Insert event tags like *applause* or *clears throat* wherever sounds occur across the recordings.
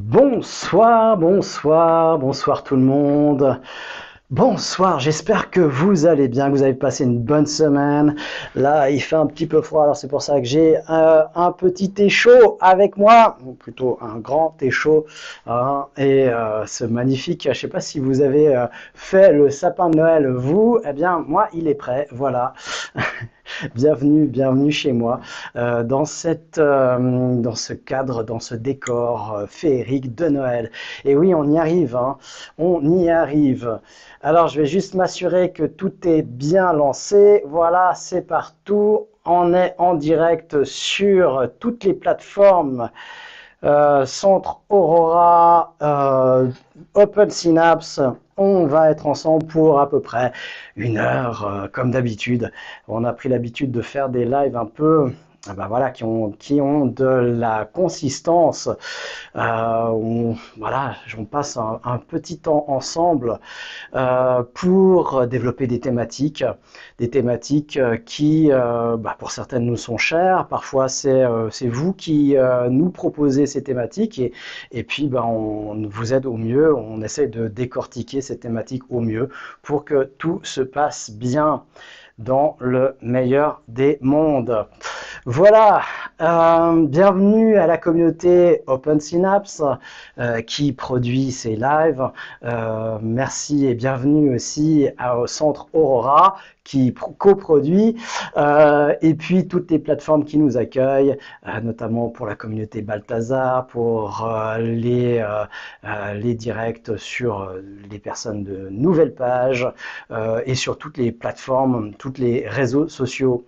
Bonsoir, bonsoir, bonsoir tout le monde. Bonsoir, j'espère que vous allez bien, que vous avez passé une bonne semaine. Là, il fait un petit peu froid, alors c'est pour ça que j'ai euh, un petit thé chaud avec moi, ou plutôt un grand thé chaud. Hein, et euh, ce magnifique, je ne sais pas si vous avez euh, fait le sapin de Noël, vous, eh bien, moi, il est prêt, voilà. *laughs* *laughs* bienvenue, bienvenue chez moi dans, cette, dans ce cadre, dans ce décor féerique de Noël. Et oui, on y arrive, hein, on y arrive. Alors, je vais juste m'assurer que tout est bien lancé. Voilà, c'est partout. On est en direct sur toutes les plateformes. Euh, Centre Aurora, euh, Open Synapse, on va être ensemble pour à peu près une heure, euh, comme d'habitude. On a pris l'habitude de faire des lives un peu ah bah voilà, qui ont, qui ont de la consistance. Euh, voilà, on passe un, petit temps ensemble euh, pour développer des thématiques, des thématiques euh, qui, bah pour certaines, nous sont chères. Parfois, c'est c'est vous qui nous proposez ces thématiques et, et puis bah, on vous aide au mieux. On essaie de décortiquer ces thématiques au mieux pour que tout se passe bien dans le meilleur des mondes. Voilà, euh, bienvenue à la communauté Open Synapse euh, qui produit ces lives. Euh, merci et bienvenue aussi au centre Aurora qui coproduit, euh, et puis toutes les plateformes qui nous accueillent, euh, notamment pour la communauté Balthazar, pour euh, les, les directs sur les personnes de nouvelles pages, et sur toutes les plateformes, tous les réseaux sociaux.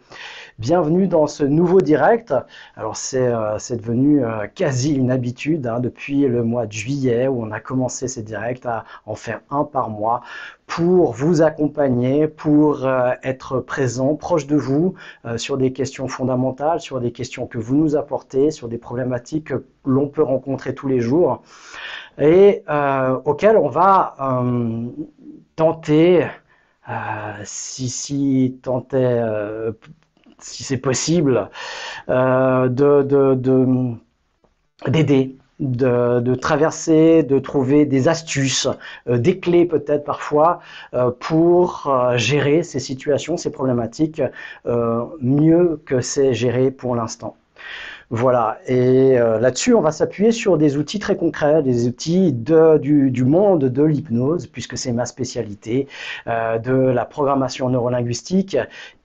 Bienvenue dans ce nouveau direct. Alors c'est devenu quasi une habitude hein, depuis le mois de juillet où on a commencé ces directs à en faire un par mois pour vous accompagner, pour euh, être présent, proche de vous, euh, sur des questions fondamentales, sur des questions que vous nous apportez, sur des problématiques que l'on peut rencontrer tous les jours et euh, auxquelles on va tenter, si, si tenter, si c'est possible, de d'aider de, traverser, de trouver des astuces, euh, des clés peut-être parfois euh, pour euh, gérer ces situations, ces problématiques mieux que c'est géré pour l'instant. Voilà, et euh, là-dessus, on va s'appuyer sur des outils très concrets, des outils du, monde de l'hypnose, puisque c'est ma spécialité, euh, de la programmation neurolinguistique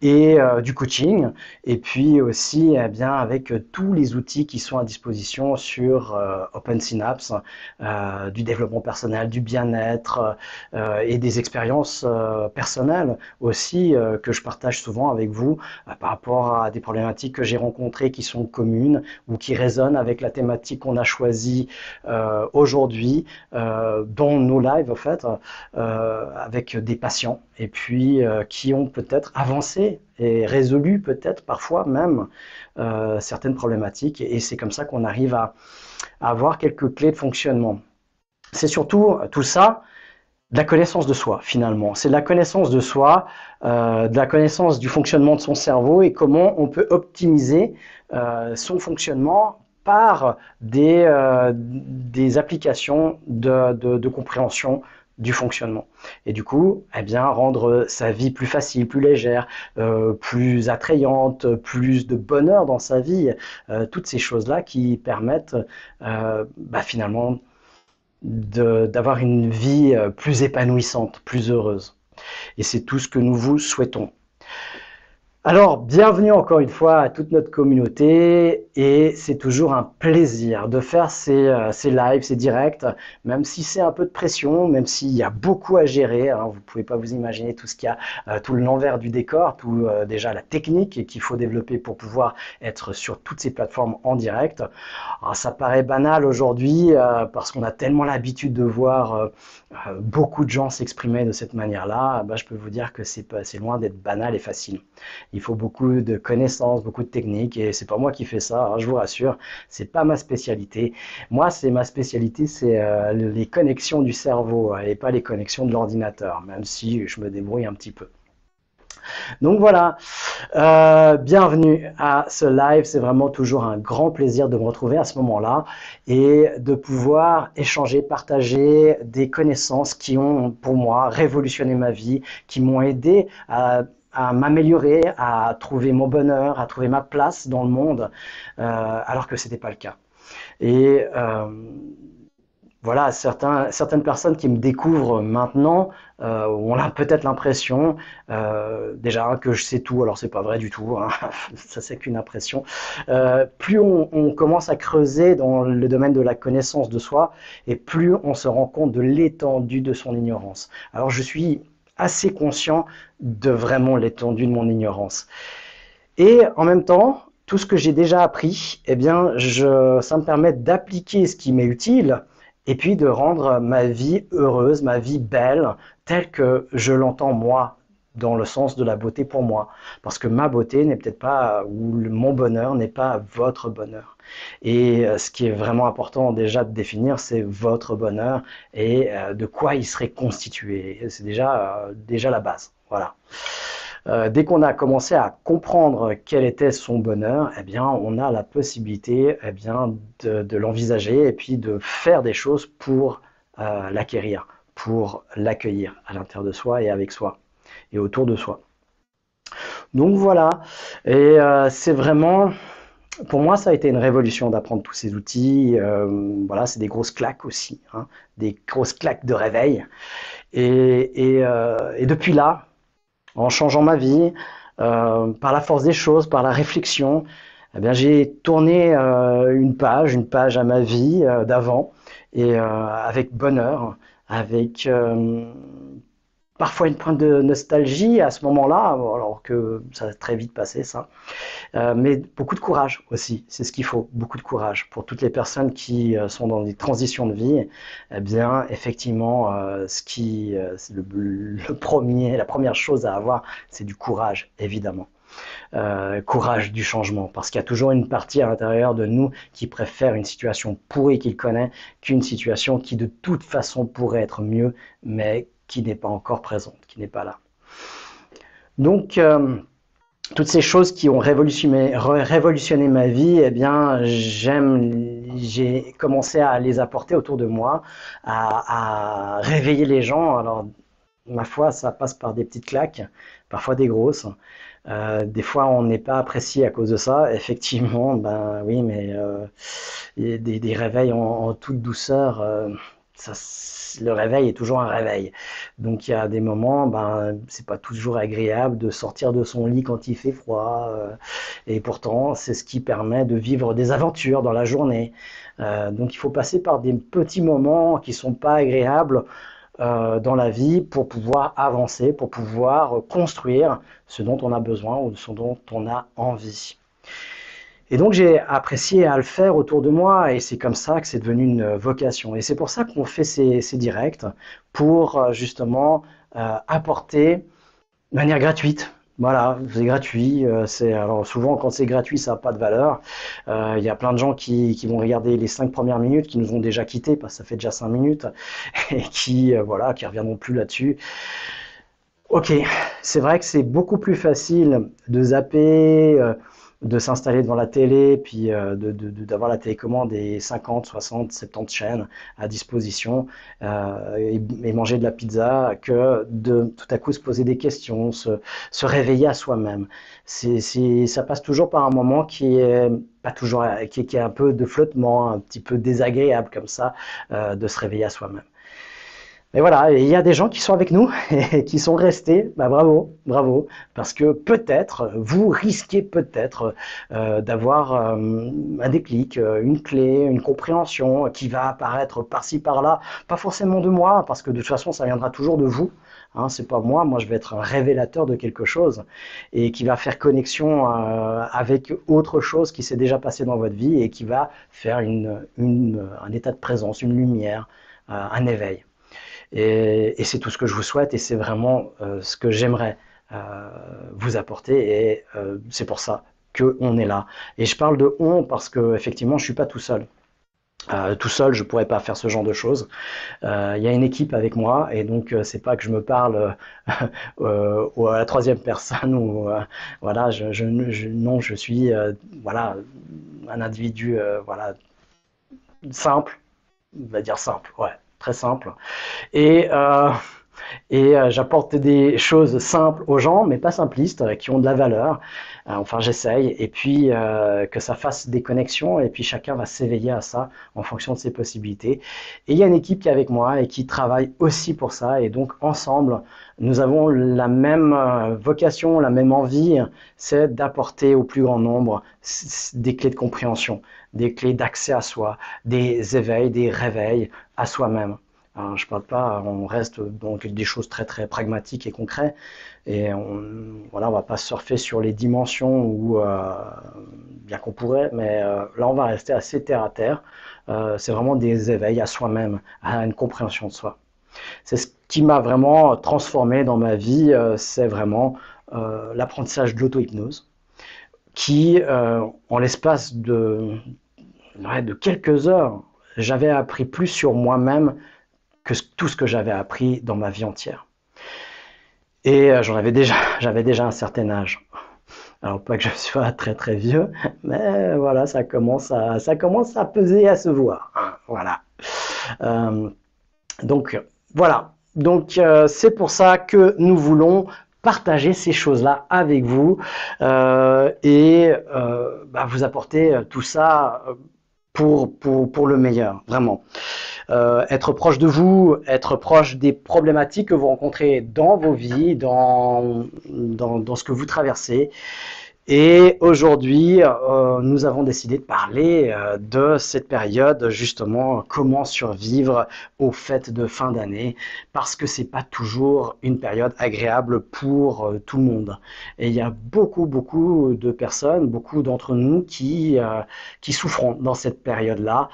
et euh, du coaching, et puis aussi eh bien, avec tous les outils qui sont à disposition sur Open Synapse, du développement personnel, du bien-être et des expériences personnelles aussi que je partage souvent avec vous par rapport à des problématiques que j'ai rencontrées qui sont communes ou qui résonne avec la thématique qu'on a choisie euh, aujourd'hui euh, dans nos lives, en fait, euh, avec des patients et puis qui ont peut-être avancé et résolu peut-être parfois même certaines problématiques. Et c'est comme ça qu'on arrive à avoir quelques clés de fonctionnement. C'est surtout tout ça de la connaissance de soi finalement. C'est de la connaissance de soi, euh, de la connaissance du fonctionnement de son cerveau et comment on peut optimiser euh, son fonctionnement par des, euh, applications de, de, compréhension du fonctionnement. Et du coup, eh bien, rendre sa vie plus facile, plus légère, plus attrayante, plus de bonheur dans sa vie, toutes ces choses-là qui permettent bah, finalement d'avoir une vie euh, plus épanouissante, plus heureuse. Et c'est tout ce que nous vous souhaitons. Alors, bienvenue encore une fois à toute notre communauté et c'est toujours un plaisir de faire ces, euh, ces lives, ces directs, même si c'est un peu de pression, même s'il y a beaucoup à gérer. Hein, vous pouvez pas vous imaginer tout ce qu'il y a, euh, tout l'envers du décor, tout euh, déjà la technique qu'il faut développer pour pouvoir être sur toutes ces plateformes en direct. Alors, ça paraît banal aujourd'hui parce qu'on a tellement l'habitude de voir beaucoup de gens s'exprimer de cette manière-là. Bah, je peux vous dire que c'est loin d'être banal et facile il faut beaucoup de connaissances, beaucoup de techniques, et c'est pas moi qui fais ça, hein, je vous rassure, c'est pas ma spécialité. Moi, c'est ma spécialité, c'est euh, les connexions du cerveau, et pas les connexions de l'ordinateur, même si je me débrouille un petit peu. Donc voilà, euh, bienvenue à ce live. C'est vraiment toujours un grand plaisir de me retrouver à ce moment-là et de pouvoir échanger, partager des connaissances qui ont pour moi révolutionné ma vie, qui m'ont aidé à à m'améliorer, à trouver mon bonheur, à trouver ma place dans le monde, euh, alors que ce n'était pas le cas. Et euh, voilà, certaines personnes qui me découvrent maintenant euh, on a peut-être l'impression euh, déjà que je sais tout, alors c'est pas vrai du tout, hein. *laughs* ça c'est qu'une impression. Plus on, commence à creuser dans le domaine de la connaissance de soi, et plus on se rend compte de l'étendue de son ignorance. Alors je suis assez conscient de vraiment l'étendue de mon ignorance. Et en même temps, tout ce que j'ai déjà appris, eh bien, je, ça me permet d'appliquer ce qui m'est utile et puis de rendre ma vie heureuse, ma vie belle, telle que je l'entends moi, dans le sens de la beauté pour moi. Parce que ma beauté n'est peut-être pas, ou mon bonheur n'est pas votre bonheur. Et euh, ce qui est vraiment important déjà de définir, c'est votre bonheur et euh, de quoi il serait constitué. C'est déjà, euh, déjà la base. Voilà. Dès qu'on a commencé à comprendre quel était son bonheur, eh bien, on a la possibilité eh bien, de, l'envisager et puis de faire des choses pour l'acquérir, pour l'accueillir à l'intérieur de soi et avec soi et autour de soi. Donc voilà, et euh, c'est vraiment, pour moi, ça a été une révolution d'apprendre tous ces outils. voilà, c'est des grosses claques aussi, hein, des grosses claques de réveil. et depuis là, en changeant ma vie, euh, par la force des choses, par la réflexion, eh bien, j'ai tourné euh, une page, une page à ma vie euh, d'avant, et avec bonheur, avec parfois une pointe de nostalgie à ce moment-là, alors que ça a très vite passé ça, euh, mais beaucoup de courage aussi, c'est ce qu'il faut, beaucoup de courage pour toutes les personnes qui euh, sont dans des transitions de vie. Eh bien, effectivement, euh, ce qui, le, le, premier, la première chose à avoir, c'est du courage, évidemment. courage du changement, parce qu'il y a toujours une partie à l'intérieur de nous qui préfère une situation pourrie qu'il connaît qu'une situation qui de toute façon pourrait être mieux, mais qui n'est pas encore présente, qui n'est pas là. Donc, euh, toutes ces choses qui ont révolutionné, ma vie, eh bien, j'ai commencé à les apporter autour de moi, à, réveiller les gens. Alors, ma foi, ça passe par des petites claques, parfois des grosses. Euh, des fois, on n'est pas apprécié à cause de ça. *laughs* Effectivement, ben oui, mais euh, des, réveils en, toute douceur, le réveil est toujours un réveil. Donc il y a des moments, ben c'est pas toujours agréable de sortir de son lit quand il fait froid. Euh, et pourtant, c'est ce qui permet de vivre des aventures dans la journée. Euh, donc il faut passer par des petits moments qui sont pas agréables. Euh, dans la vie pour pouvoir avancer, pour pouvoir construire ce dont on a besoin ou ce dont on a envie. Et donc j'ai apprécié à le faire autour de moi et c'est comme ça que c'est devenu une vocation. Et c'est pour ça qu'on fait ces, directs pour euh, justement euh, apporter de manière gratuite. Voilà, c'est gratuit. Euh, c'est alors souvent quand c'est gratuit, ça n'a pas de valeur. Il y a plein de gens qui, qui, vont regarder les cinq premières minutes, qui nous ont déjà quittés parce que ça fait déjà cinq minutes *laughs* et qui voilà, qui reviendront plus là-dessus. Ok, c'est vrai que c'est beaucoup plus facile de zapper de s'installer devant la télé, puis euh, d'avoir la télécommande et 50, 60, 70 chaînes à disposition euh, et, manger de la pizza que de tout à coup se poser des questions, se, réveiller à soi-même. ça passe toujours par un moment qui est pas toujours, qui, est un peu de flottement, un petit peu désagréable comme ça, euh, de se réveiller à soi-même. Et voilà, il y a des gens qui sont avec nous *laughs* et qui sont restés. Bah, bravo, bravo, parce que peut-être, vous risquez peut-être euh, d'avoir euh, un déclic, euh, une clé, une compréhension qui va apparaître par-ci par-là, pas forcément de moi, parce que de toute façon, ça viendra toujours de vous. Hein, c'est pas moi, moi je vais être un révélateur de quelque chose et qui va faire connexion avec autre chose qui s'est déjà passé dans votre vie et qui va faire une, un état de présence, une lumière, un éveil. Et, c'est tout ce que je vous souhaite et c'est vraiment euh, ce que j'aimerais euh, vous apporter et euh, c'est pour ça qu'on est là. Et je parle de on parce que effectivement je suis pas tout seul. Tout seul, je pourrais pas faire ce genre de choses. Il y a une équipe avec moi et donc euh, c'est pas que je me parle *laughs* à la troisième personne ou voilà, non, je suis voilà un individu voilà simple, on va dire simple, ouais, très simple. Et et euh, j'apporte des choses simples aux gens, mais pas simplistes, euh, qui ont de la valeur. Euh, enfin, j'essaye, et puis que ça fasse des connexions, et puis chacun va s'éveiller à ça en fonction de ses possibilités. Et il y a une équipe qui est avec moi et qui travaille aussi pour ça, et donc ensemble, nous avons la même vocation, la même envie, c'est d'apporter au plus grand nombre des clés de compréhension, des clés d'accès à soi, des éveils, des réveils à soi-même. Alors, je parle pas, on reste dans des choses très très pragmatiques et concrètes. Et on, voilà, on va pas surfer sur les dimensions où, euh, bien qu'on pourrait, mais euh, là on va rester assez terre à terre. Euh, c'est vraiment des éveils à soi-même, à une compréhension de soi. C'est ce qui m'a vraiment transformé dans ma vie, c'est vraiment l'apprentissage de l'auto-hypnose, qui, en l'espace de, de quelques heures, j'avais appris plus sur moi-même que tout ce que j'avais appris dans ma vie entière. Et euh, j'en avais déjà, *laughs* j'avais déjà un certain âge. Alors pas que je sois très très vieux, mais voilà, ça commence à, ça commence à peser à se voir. Voilà. Euh, donc voilà. Donc euh, c'est pour ça que nous voulons partager ces choses-là avec vous et bah, vous apporter tout ça pour, pour, pour le meilleur, vraiment. Euh, être proche de vous, être proche des problématiques que vous rencontrez dans vos vies, dans, dans, dans ce que vous traversez. Et aujourd'hui, euh, nous avons décidé de parler euh, de cette période, justement, comment survivre aux fêtes de fin d'année, parce que c'est pas toujours une période agréable pour euh, tout le monde. Et il y a beaucoup, beaucoup de personnes, beaucoup d'entre nous qui, qui souffront dans cette période-là,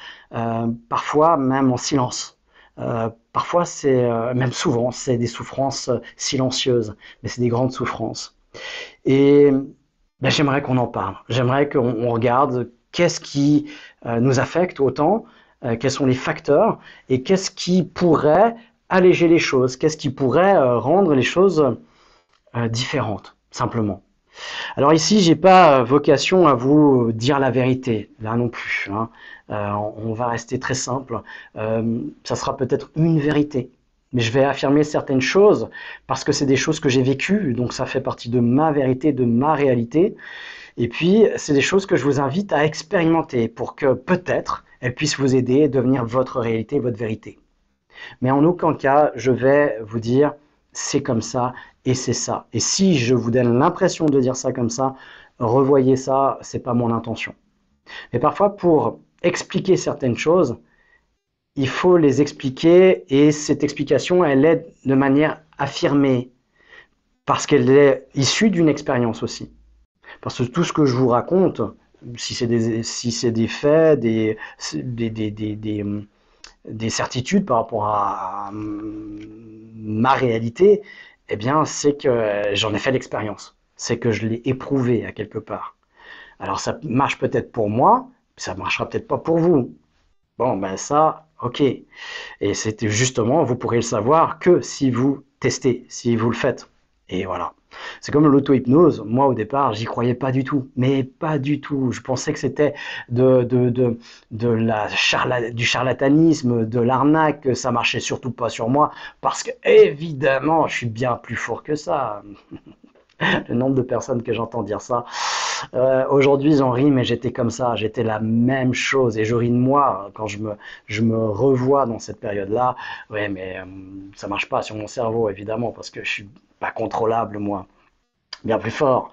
parfois même en silence. parfois, c'est même souvent, c'est des souffrances silencieuses, mais c'est des grandes souffrances. Et ben, j'aimerais qu'on en parle. J'aimerais qu'on regarde qu'est-ce qui euh, nous affecte autant, euh, quels sont les facteurs et qu'est-ce qui pourrait alléger les choses, qu'est-ce qui pourrait euh, rendre les choses différentes, simplement. Alors ici, j'ai pas vocation à vous dire la vérité, là non plus. Hein. on va rester très simple. ça sera peut-être une vérité, mais je vais affirmer certaines choses parce que c'est des choses que j'ai vécues, donc ça fait partie de ma vérité, de ma réalité. Et puis, c'est des choses que je vous invite à expérimenter pour que peut-être elles puissent vous aider à devenir votre réalité, votre vérité. Mais en aucun cas, je vais vous dire c'est comme ça et c'est ça. Et si je vous donne l'impression de dire ça comme ça, revoyez ça, c'est pas mon intention. Mais parfois, pour expliquer certaines choses, il faut les expliquer et cette explication, elle est de manière affirmée parce qu'elle est issue d'une expérience aussi. Parce que tout ce que je vous raconte, si c'est des, faits, des, des, des, des, certitudes par rapport à, ma réalité, eh bien, c'est que j'en ai fait l'expérience. C'est que je l'ai éprouvé à quelque part. Alors, ça marche peut-être pour moi, ça marchera peut-être pas pour vous. Bon, ben ça, ok. Et c'était justement, vous pourrez le savoir que si vous testez, si vous le faites. Et voilà. C'est comme l'auto-hypnose. Moi, au départ, j'y croyais pas du tout. Mais pas du tout. Je pensais que c'était de, de, de, de la du charlatanisme, de l'arnaque. que Ça marchait surtout pas sur moi. Parce que, évidemment, je suis bien plus fort que ça. *laughs* le nombre de personnes que j'entends dire ça. Euh, Aujourd'hui, j'en ris, mais j'étais comme ça. J'étais la même chose. Et je ris de moi quand je me, je me revois dans cette période-là. Ouais, mais euh, ça marche pas sur mon cerveau, évidemment, parce que je suis pas contrôlable, moi. Bien plus fort.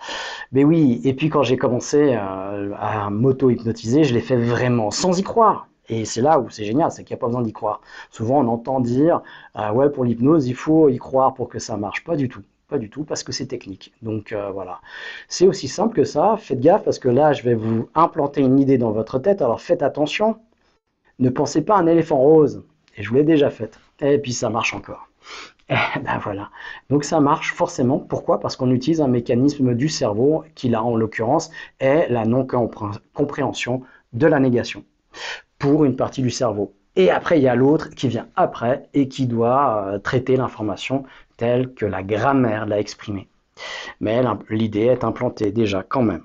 Mais oui, et puis quand j'ai commencé euh, à m'auto-hypnotiser, je l'ai fait vraiment sans y croire. Et c'est là où c'est génial, c'est qu'il n'y a pas besoin d'y croire. Souvent, on entend dire, ah ouais, pour l'hypnose, il faut y croire pour que ça marche. Pas du tout. Pas du tout, parce que c'est technique. Donc euh, voilà. C'est aussi simple que ça. Faites gaffe, parce que là, je vais vous implanter une idée dans votre tête. Alors faites attention. Ne pensez pas à un éléphant rose. Et je vous l'ai déjà fait. Et puis ça marche encore. Et *laughs* eh ben voilà. Donc ça marche forcément. Pourquoi? Parce qu'on utilise un mécanisme du cerveau qui là, en l'occurrence, est la non-compréhension de la négation. pour une partie du cerveau. Et après, il y a l'autre qui vient après et qui doit euh, traiter l'information telle que la grammaire l'a exprimée. Mais l'idée est implantée déjà quand même.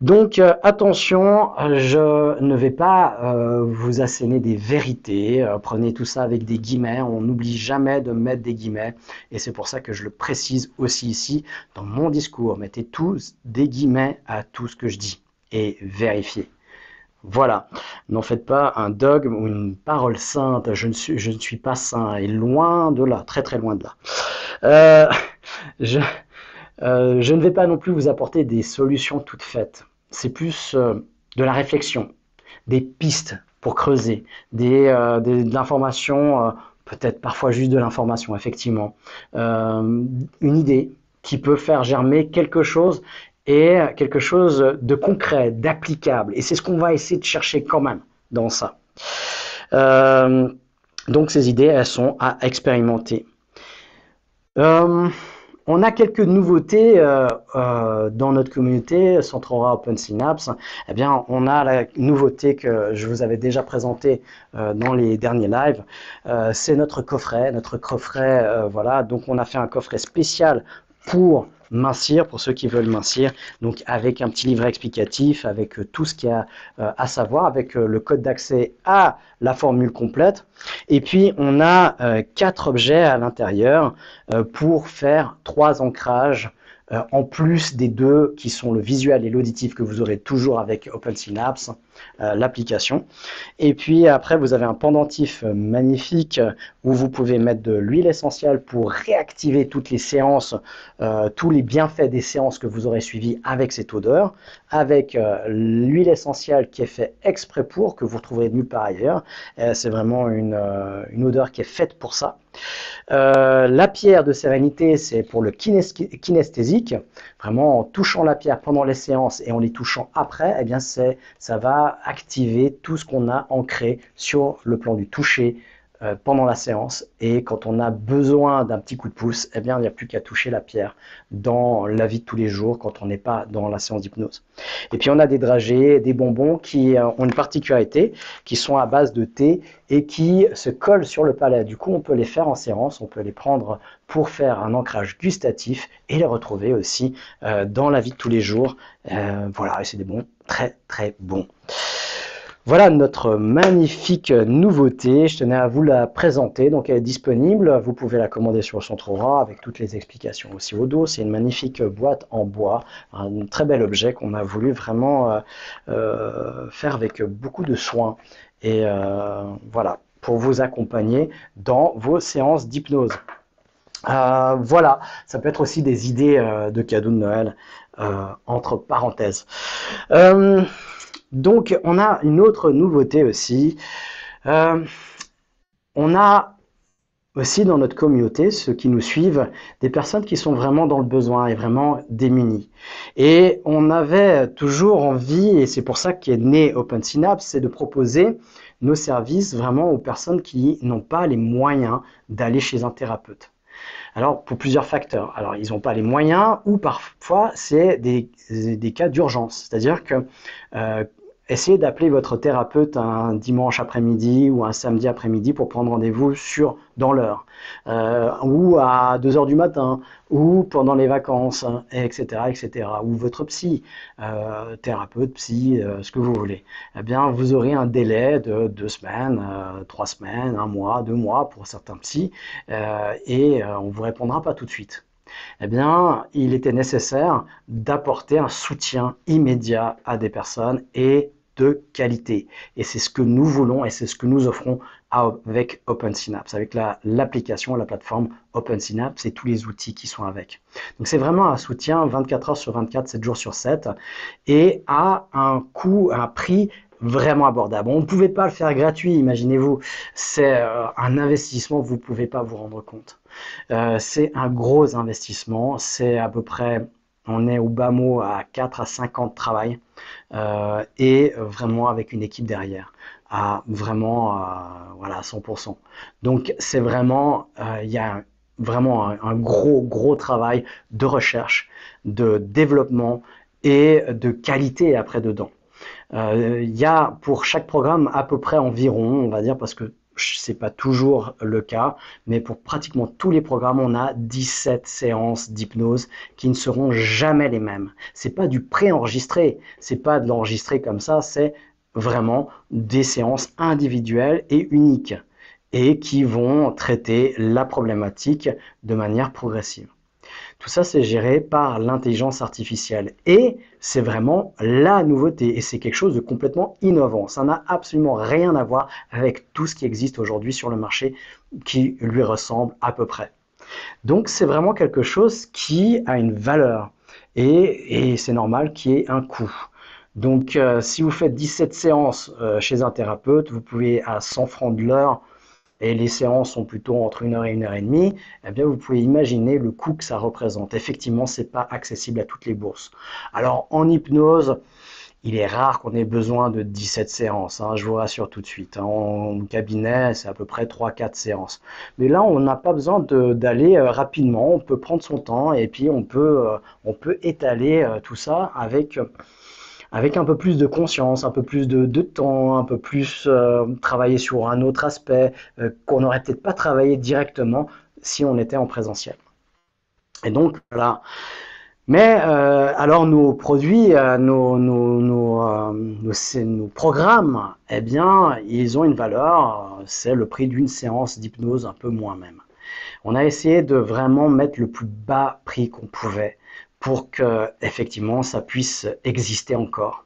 Donc euh, attention, je ne vais pas euh, vous asséner des vérités, prenez tout ça avec des guillemets, on n'oublie jamais de mettre des guillemets, et c'est pour ça que je le précise aussi ici dans mon discours. Mettez tous des guillemets à tout ce que je dis et vérifiez. Voilà, n'en faites pas un dogme ou une parole sainte, je ne suis, pas saint, et loin de là, très très loin de là. Euh, je, euh, je, ne vais pas non plus vous apporter des solutions toutes faites, c'est plus euh, de la réflexion, des pistes pour creuser, des, des de l'information, peut-être parfois juste de l'information, effectivement, une idée qui peut faire germer quelque chose et quelque chose de concret, d'applicable. Et c'est ce qu'on va essayer de chercher quand même dans ça. Euh, donc ces idées, elles sont à expérimenter. Euh, on a quelques nouveautés euh, dans notre communauté Centrora Open Synapse. Eh bien, on a la nouveauté que je vous avais déjà présentée dans les derniers lives. c'est notre coffret, notre coffret. voilà, donc on a fait un coffret spécial pour mincir, pour ceux qui veulent mincir, donc avec un petit livret explicatif, avec euh, tout ce qu'il y a euh, à savoir, avec euh, le code d'accès à la formule complète. Et puis, on a quatre objets à l'intérieur pour faire trois ancrages en plus des deux qui sont le visuel et l'auditif que vous aurez toujours avec OpenSynapse, euh, l'application. Et puis après, vous avez un pendentif euh, magnifique où vous pouvez mettre de l'huile essentielle pour réactiver toutes les séances, tous les bienfaits des séances que vous aurez suivies avec cette odeur, avec l'huile essentielle qui est faite exprès pour, que vous retrouverez nulle part ailleurs. C'est vraiment une, une odeur qui est faite pour ça. Euh, la pierre de sérénité, c'est pour le kinesthésique. Vraiment, en touchant la pierre pendant les séances et en les touchant après, eh bien, ça va activer tout ce qu'on a ancré sur le plan du toucher, euh, pendant la séance et quand on a besoin d'un petit coup de pouce, eh bien il n'y a plus qu'à toucher la pierre dans la vie de tous les jours quand on n'est pas dans la séance d'hypnose. Et puis on a des dragées, des bonbons qui euh, ont une particularité, qui sont à base de thé et qui se collent sur le palais. Du coup on peut les faire en séance, on peut les prendre pour faire un ancrage gustatif et les retrouver aussi euh, dans la vie de tous les jours. voilà, et c'est des bons, très très bons. Voilà notre magnifique nouveauté. Je tenais à vous la présenter. Donc, elle est disponible. Vous pouvez la commander sur Centrora avec toutes les explications aussi au dos. C'est une magnifique boîte en bois, un très bel objet qu'on a voulu vraiment euh, euh, faire avec beaucoup de soin. Et euh, voilà, pour vous accompagner dans vos séances d'hypnose. voilà, ça peut être aussi des idées de cadeaux de Noël, entre parenthèses. Donc, on a une autre nouveauté aussi. Euh, on a aussi dans notre communauté, ceux qui nous suivent, des personnes qui sont vraiment dans le besoin et vraiment démunies. Et on avait toujours envie, et c'est pour ça qu'est né Open Synapse, c'est de proposer nos services vraiment aux personnes qui n'ont pas les moyens d'aller chez un thérapeute. Alors, pour plusieurs facteurs. Alors, ils n'ont pas les moyens ou parfois, c'est des, cas d'urgence. C'est-à-dire que euh, essayez d'appeler votre thérapeute un dimanche après-midi ou un samedi après-midi pour prendre rendez-vous sur dans l'heure, euh, ou à 2 heures du matin, ou pendant les vacances, etc., etc. Ou votre psy, euh, thérapeute, psy, euh, ce que vous voulez. Eh bien, vous aurez un délai de deux semaines, trois semaines, un mois, deux mois pour certains psys, et on vous répondra pas tout de suite eh bien, il était nécessaire d'apporter un soutien immédiat à des personnes et de qualité. Et c'est ce que nous voulons et c'est ce que nous offrons avec OpenSynapse, avec l'application, la, plateforme OpenSynapse et tous les outils qui sont avec. Donc c'est vraiment un soutien 24 heures sur 24, 7 jours sur 7 et à un coût, un prix vraiment abordable. On ne pouvait pas le faire gratuit, imaginez-vous. C'est euh, un investissement, vous ne pouvez pas vous rendre compte. Euh, c'est un gros investissement, c'est à peu près on est au bas mot à 4 à 5 ans travail euh, et vraiment avec une équipe derrière à vraiment voilà 100%. Donc c'est vraiment euh, il y a vraiment un, gros gros travail de recherche, de développement et de qualité après dedans. il y a pour chaque programme à peu près environ, on va dire, parce que c'est pas toujours le cas, mais pour pratiquement tous les programmes, on a 17 séances d'hypnose qui ne seront jamais les mêmes. C'est pas du pré-enregistré, c'est pas de l'enregistrer comme ça, c'est vraiment des séances individuelles et uniques et qui vont traiter la problématique de manière progressive. Tout ça, c'est géré par l'intelligence artificielle. Et c'est vraiment la nouveauté. Et c'est quelque chose de complètement innovant. Ça n'a absolument rien à voir avec tout ce qui existe aujourd'hui sur le marché qui lui ressemble à peu près. Donc, c'est vraiment quelque chose qui a une valeur. Et, c'est normal qu'il y ait un coût. Donc, euh, si vous faites 17 séances euh, chez un thérapeute, vous pouvez à 100 francs de l'heure et les séances sont plutôt entre une heure et une heure et demie, eh bien vous pouvez imaginer le coût que ça représente. Effectivement, c'est pas accessible à toutes les bourses. Alors en hypnose, il est rare qu'on ait besoin de 17 séances, hein, je vous rassure tout de suite. Hein. En cabinet, c'est à peu près 3-4 séances. Mais là, on n'a pas besoin d'aller euh, rapidement, on peut prendre son temps et puis on peut, euh, on peut étaler euh, tout ça avec avec un peu plus de conscience, un peu plus de, temps, un peu plus euh, travailler sur un autre aspect euh, qu'on n'aurait peut-être pas travaillé directement si on était en présentiel. Et donc voilà. Mais euh, alors nos produits, nos, nos, nos, nos, programmes, eh bien, ils ont une valeur, c'est le prix d'une séance d'hypnose un peu moins même. On a essayé de vraiment mettre le plus bas prix qu'on pouvait pour que effectivement ça puisse exister encore.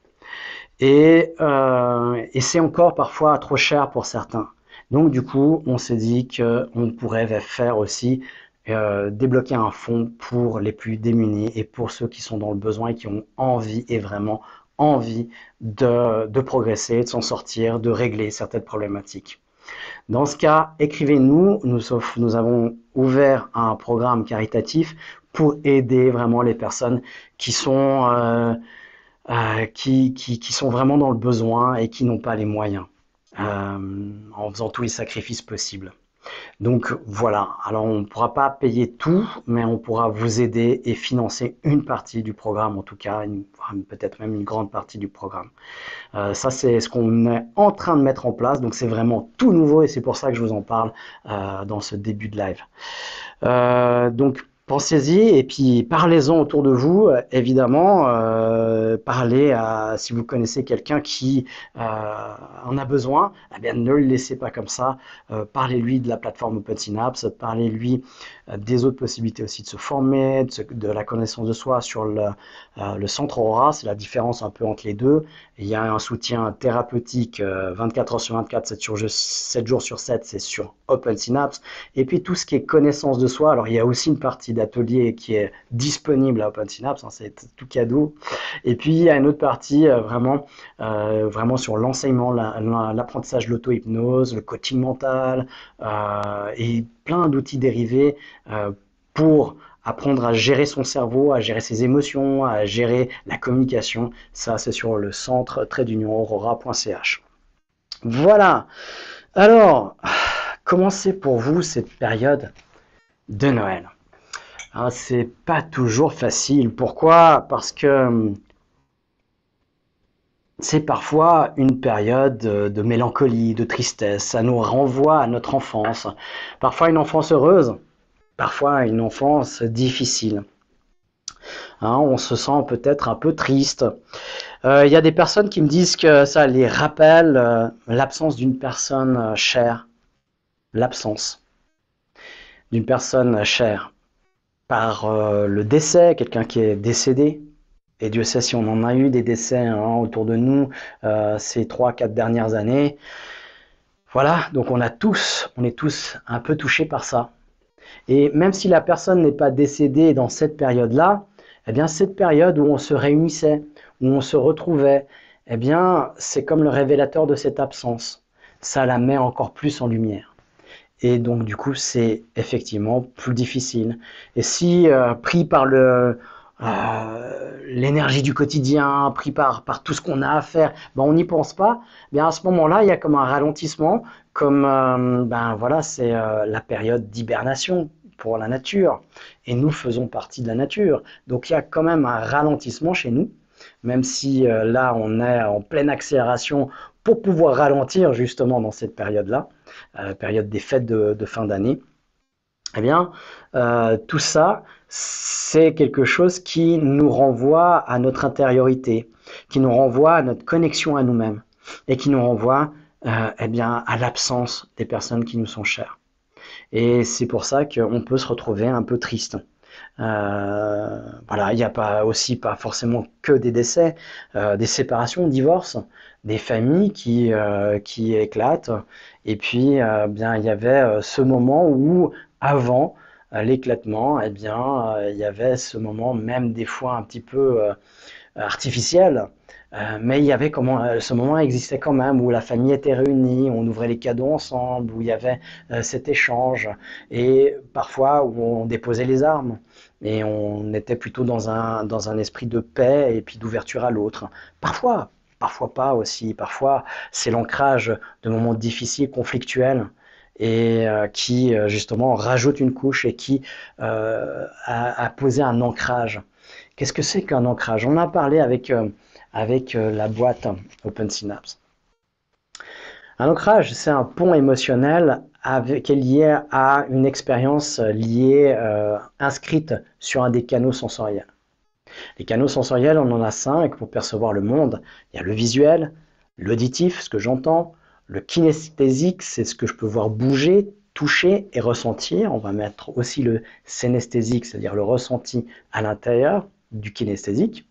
Et, euh, et c'est encore parfois trop cher pour certains. Donc du coup, on s'est dit qu'on pourrait faire aussi euh, débloquer un fonds pour les plus démunis et pour ceux qui sont dans le besoin et qui ont envie et vraiment envie de, progresser, de s'en sortir, de régler certaines problématiques. Dans ce cas, écrivez-nous. Nous, nous avons ouvert un programme caritatif pour aider vraiment les personnes qui sont, euh, euh, qui, qui, sont vraiment dans le besoin et qui n'ont pas les moyens, euh, en faisant tous les sacrifices possibles. Donc voilà, alors on ne pourra pas payer tout, mais on pourra vous aider et financer une partie du programme, en tout cas, peut-être même une grande partie du programme. Ça, c'est ce qu'on est en train de mettre en place, donc c'est vraiment tout nouveau et c'est pour ça que je vous en parle dans ce début de live. Donc Pensez-y et puis parlez-en autour de vous, évidemment. Euh, parlez à, si vous connaissez quelqu'un qui euh, en a besoin, eh bien, ne le laissez pas comme ça. Euh, parlez-lui de la plateforme OpenSynapse, parlez-lui euh, des autres possibilités aussi de se former, de, la connaissance de soi sur le, euh, centre Aura. C'est la différence un peu entre les deux. Il y a un soutien thérapeutique 24 heures sur 24, 7, sur, 7 jours sur 7, c'est sur OpenSynapse. Et puis tout ce qui est connaissance de soi. Alors il y a aussi une partie d'atelier qui est disponible à OpenSynapse, hein, c'est tout cadeau. Et puis il y a une autre partie euh, vraiment, euh, vraiment sur l'enseignement, l'apprentissage de l'auto-hypnose, le coaching mental euh, et plein d'outils dérivés pour apprendre à gérer son cerveau, à gérer ses émotions, à gérer la communication. Ça, c'est sur le centre trait. Voilà. Alors, comment c'est pour vous cette période de Noël? Ah, C'est pas toujours facile. Pourquoi? Parce que hum, c'est parfois une période de mélancolie, de tristesse. Ça nous renvoie à notre enfance. Parfois une enfance heureuse, parfois une enfance difficile. Hein, on se sent peut-être un peu triste. Il euh, y a des personnes qui me disent que ça les rappelle euh, l'absence d'une personne euh, chère. L'absence d'une personne chère par le décès, quelqu'un qui est décédé, et Dieu sait si on en a eu des décès hein, autour de nous euh, ces trois, quatre dernières années. Voilà, donc on a tous, on est tous un peu touchés par ça. Et même si la personne n'est pas décédée dans cette période-là, eh bien cette période où on se réunissait, où on se retrouvait, eh bien c'est comme le révélateur de cette absence. Ça la met encore plus en lumière. Et donc du coup c'est effectivement plus difficile. Et si euh, pris par le euh, l'énergie du quotidien, pris par, par tout ce qu'on a à faire, ben on n'y pense pas. Bien à ce moment-là, il y a comme un ralentissement, comme euh, ben voilà, c'est la période d'hibernation pour la nature, et nous faisons partie de la nature. Donc il y a quand même un ralentissement chez nous. même si là on est en pleine accélération pour pouvoir ralentir justement dans cette période-là, période des fêtes de, fin d'année. Eh bien, tout ça, c'est quelque chose qui nous renvoie à notre intériorité, qui nous renvoie à notre connexion à nous-mêmes et qui nous renvoie eh bien, à l'absence des personnes qui nous sont chères. Et c'est pour ça qu'on peut se retrouver un peu triste. Euh, voilà, il n'y a pas aussi pas forcément que des décès, euh, des séparations, divorces, des familles qui, euh, qui éclatent. Et puis, bien, il y avait ce moment où, avant l'éclatement, eh bien, il y avait ce moment, même des fois un petit peu artificiel, euh, mais il y avait comment, euh, ce moment existait quand même où la famille était réunie, on ouvrait les cadeaux ensemble, où il y avait euh, cet échange et parfois où on déposait les armes et on était plutôt dans un, dans un esprit de paix et puis d'ouverture à l'autre. Parfois, parfois pas aussi, parfois c'est l'ancrage de moments difficiles, conflictuels et qui justement rajoute une couche et qui a, a, posé un ancrage. Qu'est-ce que c'est qu'un ancrage? On a parlé avec avec euh, la boîte OpenSynapse. Un ancrage, c'est un pont émotionnel qui est lié à une expérience liée, euh, inscrite sur un des canaux sensoriels. Les canaux sensoriels, on en a cinq pour percevoir le monde. Il y a le visuel, l'auditif, ce que j'entends, le kinesthésique, c'est ce que je peux voir bouger, toucher et ressentir. On va mettre aussi le synesthésique, c'est-à-dire le ressenti à l'intérieur du kinesthésique.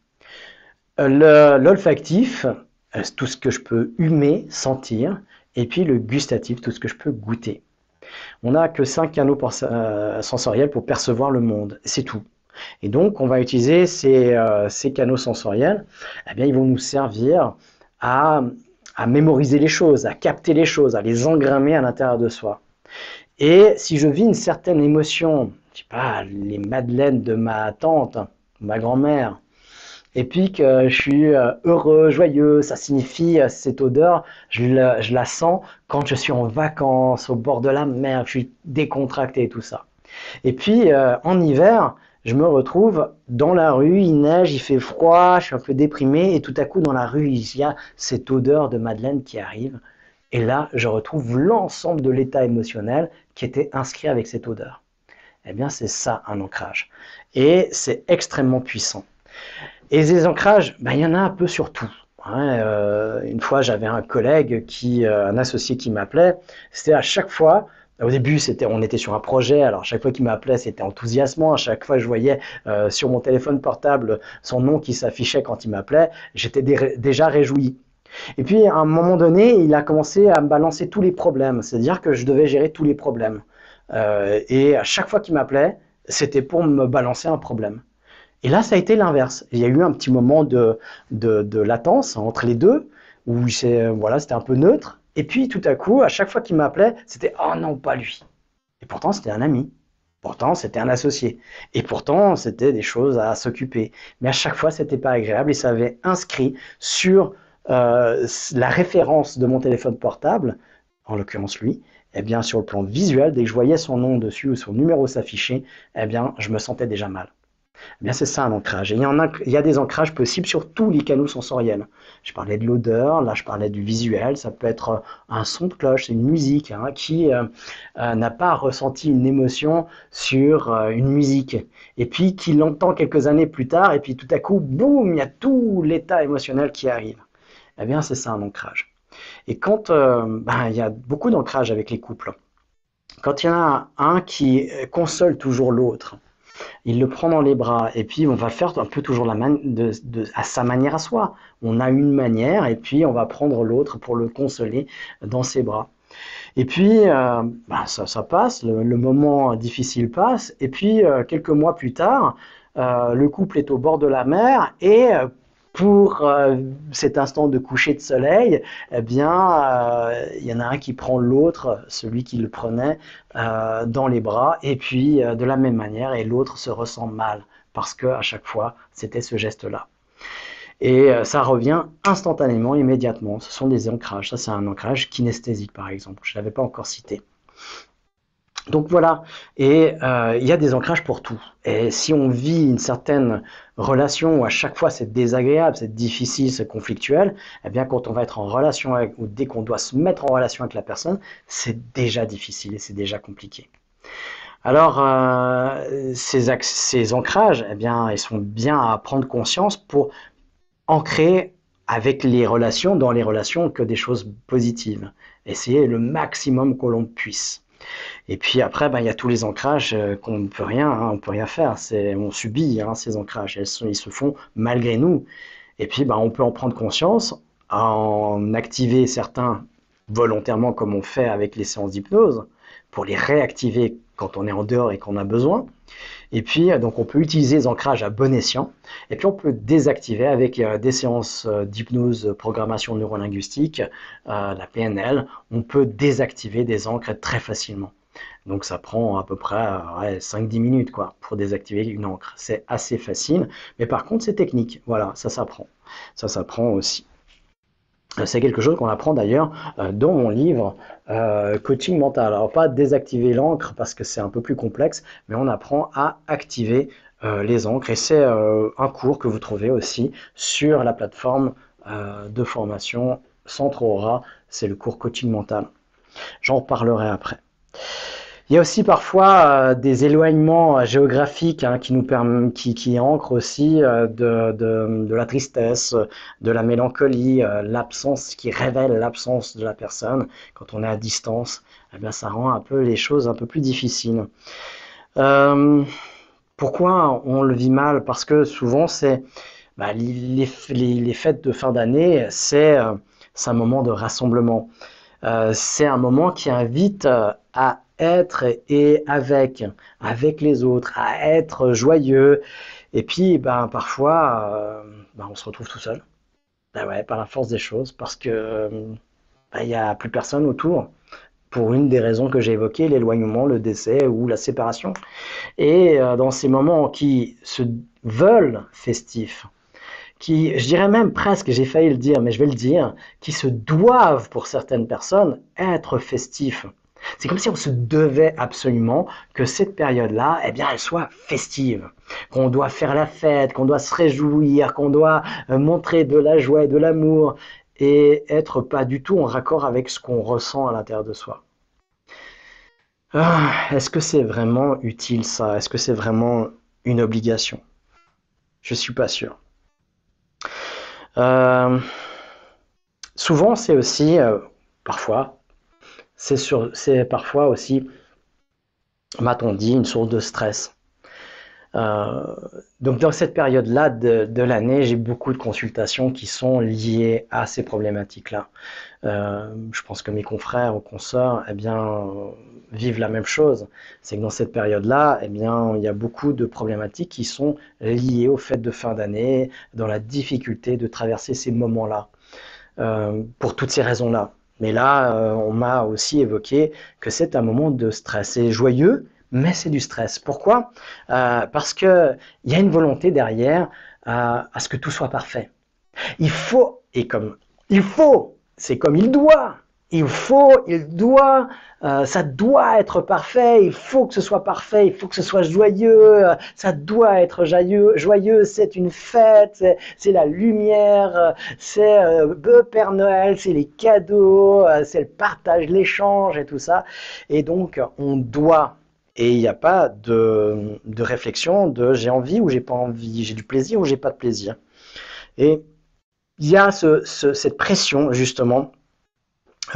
L'olfactif, euh, tout ce que je peux humer, sentir, et puis le gustatif, tout ce que je peux goûter. On n'a que cinq canaux euh, sensoriels pour percevoir le monde, c'est tout. Et donc, on va utiliser ces, euh, canaux sensoriels, eh bien, ils vont nous servir à, à, mémoriser les choses, à capter les choses, à les engrammer à l'intérieur de soi. Et si je vis une certaine émotion, je sais pas, les madeleines de ma tante, ma grand-mère, et puis que je suis euh, heureux, joyeux, ça signifie euh, cette odeur, je la, sens quand je suis en vacances, au bord de la mer, je suis décontracté et tout ça. Et puis euh, en hiver, je me retrouve dans la rue, il neige, il fait froid, je suis un peu déprimé, et tout à coup dans la rue, il y a cette odeur de Madeleine qui arrive. Et là, je retrouve l'ensemble de l'état émotionnel qui était inscrit avec cette odeur. Eh bien, c'est ça un ancrage. Et c'est extrêmement puissant. Et les ancrages, ben, il y en a un peu sur tout. Hein. Euh, une fois, j'avais un collègue, qui, euh, un associé qui m'appelait. C'était à chaque fois, au début, c'était, on était sur un projet. Alors, chaque fois qu'il m'appelait, c'était enthousiasmant. À chaque fois, je voyais euh, sur mon téléphone portable son nom qui s'affichait quand il m'appelait. J'étais déjà réjoui. Et puis, à un moment donné, il a commencé à me balancer tous les problèmes. C'est-à-dire que je devais gérer tous les problèmes. et à chaque fois qu'il m'appelait, c'était pour me balancer un problème. Et là, ça a été l'inverse. Il y a eu un petit moment de, de, latence entre les deux, où voilà, c'était un peu neutre. Et puis, tout à coup, à chaque fois qu'il m'appelait, c'était Oh non, pas lui. Et pourtant, c'était un ami. Pourtant, c'était un associé. Et pourtant, c'était des choses à s'occuper. Mais à chaque fois, c'était pas agréable et ça avait inscrit sur euh, la référence de mon téléphone portable, en l'occurrence lui, eh bien, sur le plan visuel, dès que je voyais son nom dessus ou son numéro s'afficher, eh bien, je me sentais déjà mal. Eh bien, c'est ça un ancrage. Et il y, en a, il y a des ancrages possibles sur tous les canaux sensoriels. Je parlais de l'odeur, là je parlais du visuel, ça peut être un son de cloche, une musique hein, qui euh, euh, n'a pas ressenti une émotion sur euh, une musique. Et puis qui l'entend quelques années plus tard, et puis tout à coup, boum, il y a tout l'état émotionnel qui arrive. Eh bien, c'est ça un ancrage. Et quand ben, il y a beaucoup d'ancrage avec les couples, quand il y en a un qui console toujours l'autre, il le prend dans les bras et puis on va faire un peu toujours la à sa manière à soi. On a une manière et puis on va prendre l'autre pour le consoler dans ses bras. Et puis euh, bah, ça, passe, le, moment difficile passe et puis euh, quelques mois plus tard, euh, le couple est au bord de la mer et pour euh, cet instant de coucher de soleil, eh bien, euh, il y en a un qui prend l'autre, celui qui le prenait, euh, dans les bras, et puis de la même manière, et l'autre se ressent mal, parce que à chaque fois, c'était ce geste-là. Et ça revient instantanément, immédiatement. Ce sont des ancrages. Ça, c'est un ancrage kinesthésique, par exemple. Je ne l'avais pas encore cité. Donc voilà, et euh, il y a des ancrages pour tout. Et si on vit une certaine relation où à chaque fois c'est désagréable, c'est difficile, c'est conflictuel, eh bien quand on va être en relation avec, ou dès qu'on doit se mettre en relation avec la personne, c'est déjà difficile et c'est déjà compliqué. Alors euh, ces, ces, ancrages, eh bien ils sont bien à prendre conscience pour ancrer avec les relations, dans les relations, que des choses positives. Essayer le maximum que l'on puisse. Et puis après, ben, il y a tous les ancrages euh, qu'on ne peut rien, hein, on peut rien faire. On subit hein, ces ancrages. Ils se font malgré nous. Et puis, ben, on peut en prendre conscience, en activer certains volontairement, comme on fait avec les séances d'hypnose, pour les réactiver quand on est en dehors et qu'on a besoin. Et puis, euh, donc, on peut utiliser les ancrages à bon escient. Et puis, on peut désactiver avec euh, des séances d'hypnose, programmation neurolinguistique, la PNL. On peut désactiver des ancres très facilement. Donc ça prend à peu près 5-10 minutes pour désactiver une encre. C'est assez facile, mais par contre c'est technique. Voilà, ça s'apprend. Ça s'apprend aussi. C'est quelque chose qu'on apprend d'ailleurs euh, dans mon livre euh, Coaching mental. Alors pas désactiver l'encre parce que c'est un peu plus complexe, mais on apprend à activer euh, les encres et c'est un cours que vous trouvez aussi sur la plateforme de formation Centre Aura. C'est le cours Coaching mental. J'en reparlerai après. Il y a aussi parfois euh, des éloignements euh, géographiques hein, qui nous permettent, qui, qui ancrent aussi euh, de, la tristesse, de la mélancolie, l'absence, qui révèle l'absence de la personne quand on est à distance. Eh bien, ça rend un peu les choses un peu plus difficiles. pourquoi on le vit mal? Parce que souvent, c'est bah, les, fêtes de fin d'année, c'est un moment de rassemblement. c'est un moment qui invite à être et avec, avec les autres, à être joyeux. Et puis, ben, parfois, euh, ben, on se retrouve tout seul. Ben ouais, par la force des choses, parce que ben, il n'y a plus personne autour pour une des raisons que j'ai évoquées, l'éloignement, le décès ou la séparation. Et euh, dans ces moments qui se veulent festifs, qui, je dirais même presque, j'ai failli le dire, mais je vais le dire, qui se doivent pour certaines personnes être festifs. C'est comme si on se devait absolument que cette période-là, eh bien, elle soit festive, qu'on doit faire la fête, qu'on doit se réjouir, qu'on doit euh, montrer de la joie et de l'amour et être pas du tout en raccord avec ce qu'on ressent à l'intérieur de soi. Ah, est-ce que c'est vraiment utile ça? Est-ce que c'est vraiment une obligation? Je suis pas sûr. Euh, souvent, c'est aussi, euh, parfois, c'est parfois aussi, m'a-t-on dit, une source de stress. Euh, donc dans cette période-là de, l'année, j'ai beaucoup de consultations qui sont liées à ces problématiques-là. Euh, je pense que mes confrères ou consoeurs, eh bien, vivent la même chose. C'est que dans cette période-là, eh bien, il y a beaucoup de problématiques qui sont liées au fait de fin d'année, dans la difficulté de traverser ces moments-là, euh, pour toutes ces raisons-là. Mais là, euh, on m'a aussi évoqué que c'est un moment de stress. C'est joyeux, mais c'est du stress. Pourquoi? Euh, Parce qu'il y a une volonté derrière euh, à ce que tout soit parfait. Il faut, et comme il faut, c'est comme il doit, il faut, il doit, euh, ça doit être parfait, il faut que ce soit parfait, il faut que ce soit joyeux, ça doit être joyeux, joyeux c'est une fête, c'est la lumière, c'est euh, Père Noël, c'est les cadeaux, euh, c'est le partage, l'échange et tout ça. Et donc, on doit. Et il n'y a pas de, de réflexion de j'ai envie ou j'ai pas envie, j'ai du plaisir ou j'ai pas de plaisir. Et il y a ce, ce, cette pression, justement,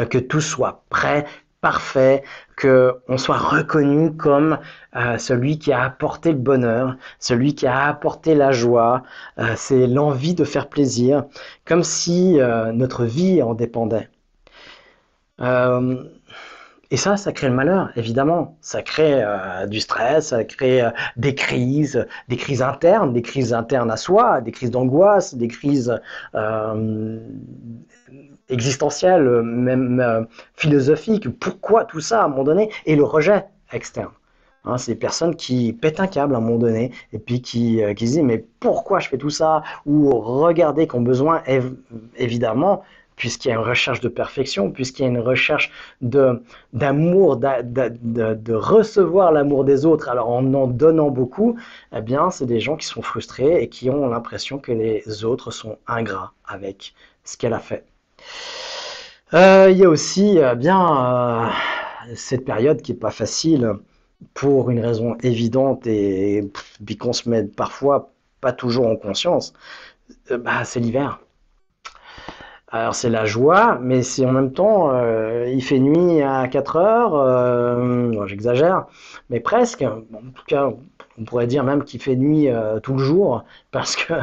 que tout soit prêt, parfait, que on soit reconnu comme euh, celui qui a apporté le bonheur, celui qui a apporté la joie, euh, c'est l'envie de faire plaisir, comme si notre vie en dépendait. Et ça, ça crée le malheur, évidemment. Ça crée euh, du stress, ça crée euh, des crises, des crises internes, des crises internes à soi, des crises d'angoisse, des crises euh, existentielles, même philosophiques. Pourquoi tout ça à un moment donné Et le rejet externe? Hein, c'est des personnes qui pètent un câble à un moment donné et puis qui, qui se disent mais pourquoi je fais tout ça? Ou regardez qu'on besoin évidemment puisqu'il y a une recherche de perfection, puisqu'il y a une recherche d'amour, de, recevoir l'amour des autres, alors en en donnant beaucoup, eh bien, c'est des gens qui sont frustrés et qui ont l'impression que les autres sont ingrats avec ce qu'elle a fait. Euh, il y a aussi euh, bien euh, cette période qui n'est pas facile pour une raison évidente et, puis qu'on se met parfois pas toujours en conscience, bah, c'est l'hiver. Alors c'est la joie, mais si en même temps il fait nuit à 4 heures, j'exagère, mais presque, en tout cas on pourrait dire même qu'il fait nuit euh, tout le jour, *laughs* parce que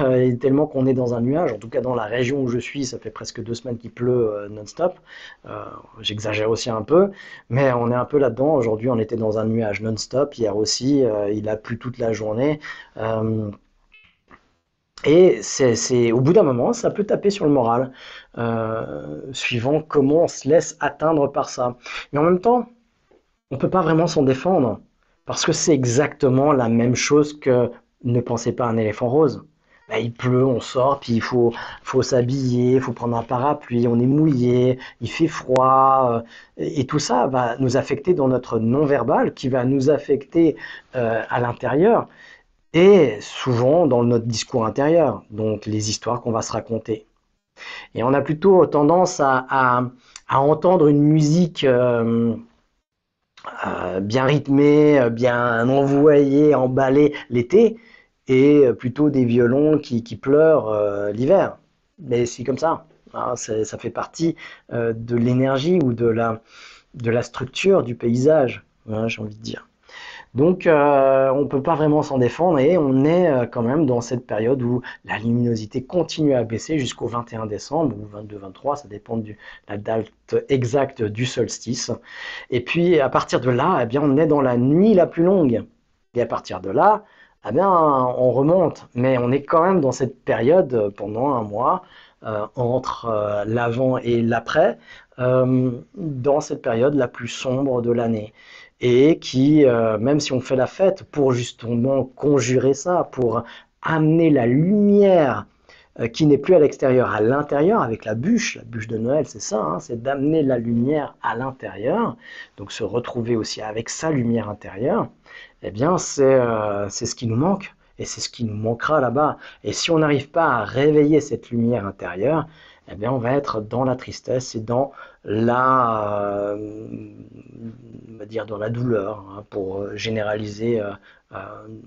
euh, tellement qu'on est dans un nuage, en tout cas dans la région où je suis, ça fait presque deux semaines qu'il pleut euh, non-stop. J'exagère aussi un peu, mais on est un peu là-dedans. Aujourd'hui, on était dans un nuage non-stop. Hier aussi, il a plu toute la journée. et c'est au bout d'un moment, ça peut taper sur le moral, suivant comment on se laisse atteindre par ça. Mais en même temps, on ne peut pas vraiment s'en défendre. Parce que c'est exactement la même chose que ne pensez pas un éléphant rose. Ben, il pleut, on sort, puis il faut, faut s'habiller, il faut prendre un parapluie, on est mouillé, il fait froid, euh, et tout ça va nous affecter dans notre non-verbal, qui va nous affecter euh, à l'intérieur, et souvent dans notre discours intérieur, donc les histoires qu'on va se raconter. Et on a plutôt tendance à, entendre une musique... Euh, euh, bien rythmé, euh, bien envoyé, emballé l'été, et euh, plutôt des violons qui, pleurent l'hiver. Mais c'est comme ça. Hein, ça fait partie de l'énergie ou de la, de la structure du paysage, hein, j'ai envie de dire. Donc euh, on ne peut pas vraiment s'en défendre et on est euh, quand même dans cette période où la luminosité continue à baisser jusqu'au 21 décembre ou 22-23, ça dépend de la date exacte du solstice. Et puis à partir de là, eh bien, on est dans la nuit la plus longue. Et à partir de là, eh bien, on remonte, mais on est quand même dans cette période pendant un mois euh, entre l'avant et l'après, dans cette période la plus sombre de l'année et qui, euh, même si on fait la fête pour justement conjurer ça, pour amener la lumière euh, qui n'est plus à l'extérieur, à l'intérieur, avec la bûche, la bûche de Noël, c'est ça, hein, c'est d'amener la lumière à l'intérieur, donc se retrouver aussi avec sa lumière intérieure, eh bien euh, c'est ce qui nous manque, et c'est ce qui nous manquera là-bas. Et si on n'arrive pas à réveiller cette lumière intérieure, eh bien on va être dans la tristesse et dans la, euh, dire dans la douleur, hein, pour euh, généraliser euh,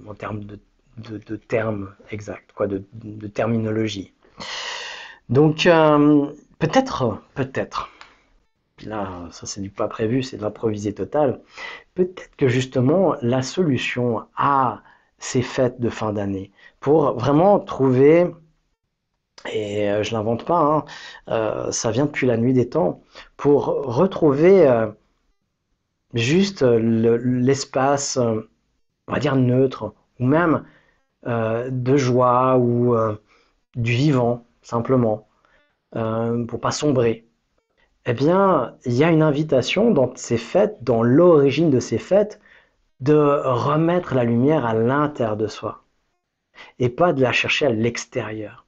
en termes de, termes exacts, quoi, de, terminologie. Donc peut-être, peut-être, là ça c'est du pas prévu, c'est de l'improvisé total, peut-être que justement la solution à ces fêtes de fin d'année, pour vraiment trouver et euh, je l'invente pas, hein. euh, ça vient depuis la nuit des temps, pour retrouver euh, juste l'espace, on va dire neutre, ou même de joie ou du vivant, simplement, pour pas sombrer. Eh bien, il y a une invitation dans ces fêtes, dans l'origine de ces fêtes, de remettre la lumière à l'intérieur de soi, et pas de la chercher à l'extérieur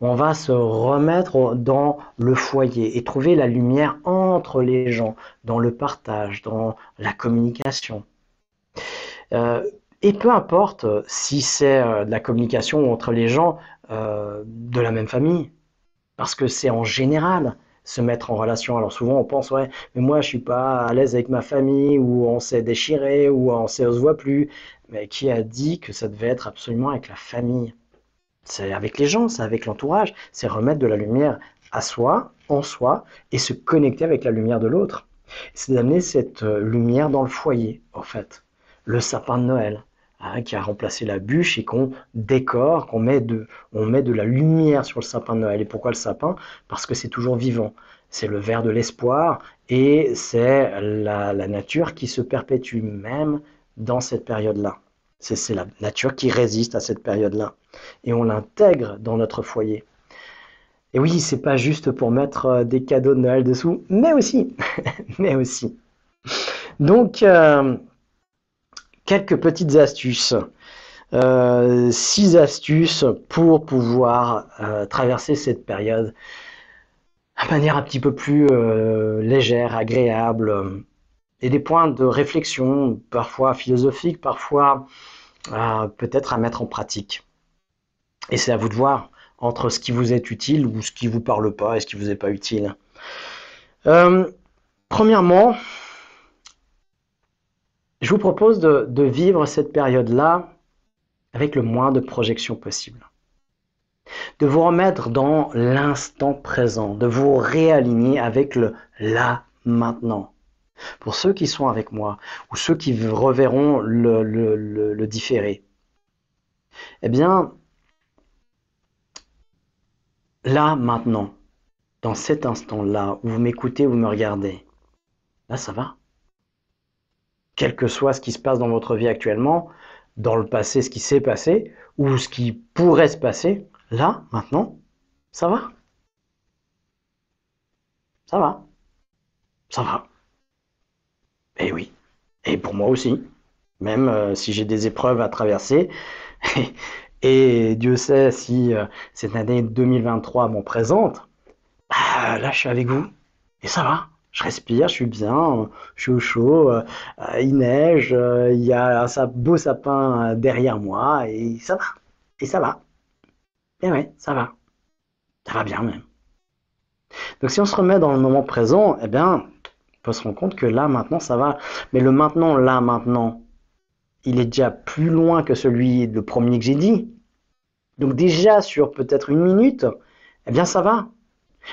on va se remettre dans le foyer et trouver la lumière entre les gens, dans le partage, dans la communication. Euh, et peu importe si c'est euh, de la communication entre les gens euh, de la même famille, parce que c'est en général se mettre en relation. Alors souvent on pense mais moi je suis pas à l'aise avec ma famille ou on s'est déchiré ou on, on se voit plus. Mais qui a dit que ça devait être absolument avec la famille? C'est avec les gens, c'est avec l'entourage, c'est remettre de la lumière à soi, en soi, et se connecter avec la lumière de l'autre. C'est d'amener cette euh, lumière dans le foyer, en fait. Le sapin de Noël, hein, qui a remplacé la bûche et qu'on décore, qu'on met de, on met de la lumière sur le sapin de Noël. Et pourquoi le sapin? Parce que c'est toujours vivant. C'est le verre de l'espoir et c'est la, la nature qui se perpétue même dans cette période-là. C'est la nature qui résiste à cette période-là. Et on l'intègre dans notre foyer. Et oui, c'est pas juste pour mettre euh, des cadeaux de Noël dessous, mais aussi. *laughs* mais aussi. Donc, euh, quelques petites astuces. Euh, six astuces pour pouvoir traverser cette période de manière un petit peu plus légère, agréable, et des points de réflexion, parfois philosophiques, parfois euh, peut-être à mettre en pratique. Et c'est à vous de voir entre ce qui vous est utile ou ce qui vous parle pas et ce qui vous est pas utile. Euh, premièrement, je vous propose de, vivre cette période-là avec le moins de projections possible. De vous remettre dans l'instant présent, de vous réaligner avec le là maintenant. Pour ceux qui sont avec moi ou ceux qui reverront le, différé, eh bien, là maintenant, dans cet instant-là où vous m'écoutez, vous me regardez, là ça va. Quel que soit ce qui se passe dans votre vie actuellement, dans le passé, ce qui s'est passé, ou ce qui pourrait se passer, là, maintenant, ça va. Ça va. Ça va. Et eh oui. Et pour moi aussi. Même euh, si j'ai des épreuves à traverser. *laughs* et Dieu sait si euh, cette année 2023 m'en présente. Bah, là, je suis avec vous. Et ça va. Je respire, je suis bien, je suis au chaud, euh, il neige, il y a un beau sapin derrière moi et ça va. Et ça va. Et ouais, ça va. Ça va bien même. Donc si on se remet dans le moment présent, eh bien, peut se rendre compte que là, maintenant, ça va. Mais le maintenant, là, maintenant, il est déjà plus loin que celui de premier que j'ai dit. Donc déjà sur peut-être une minute, eh bien ça va.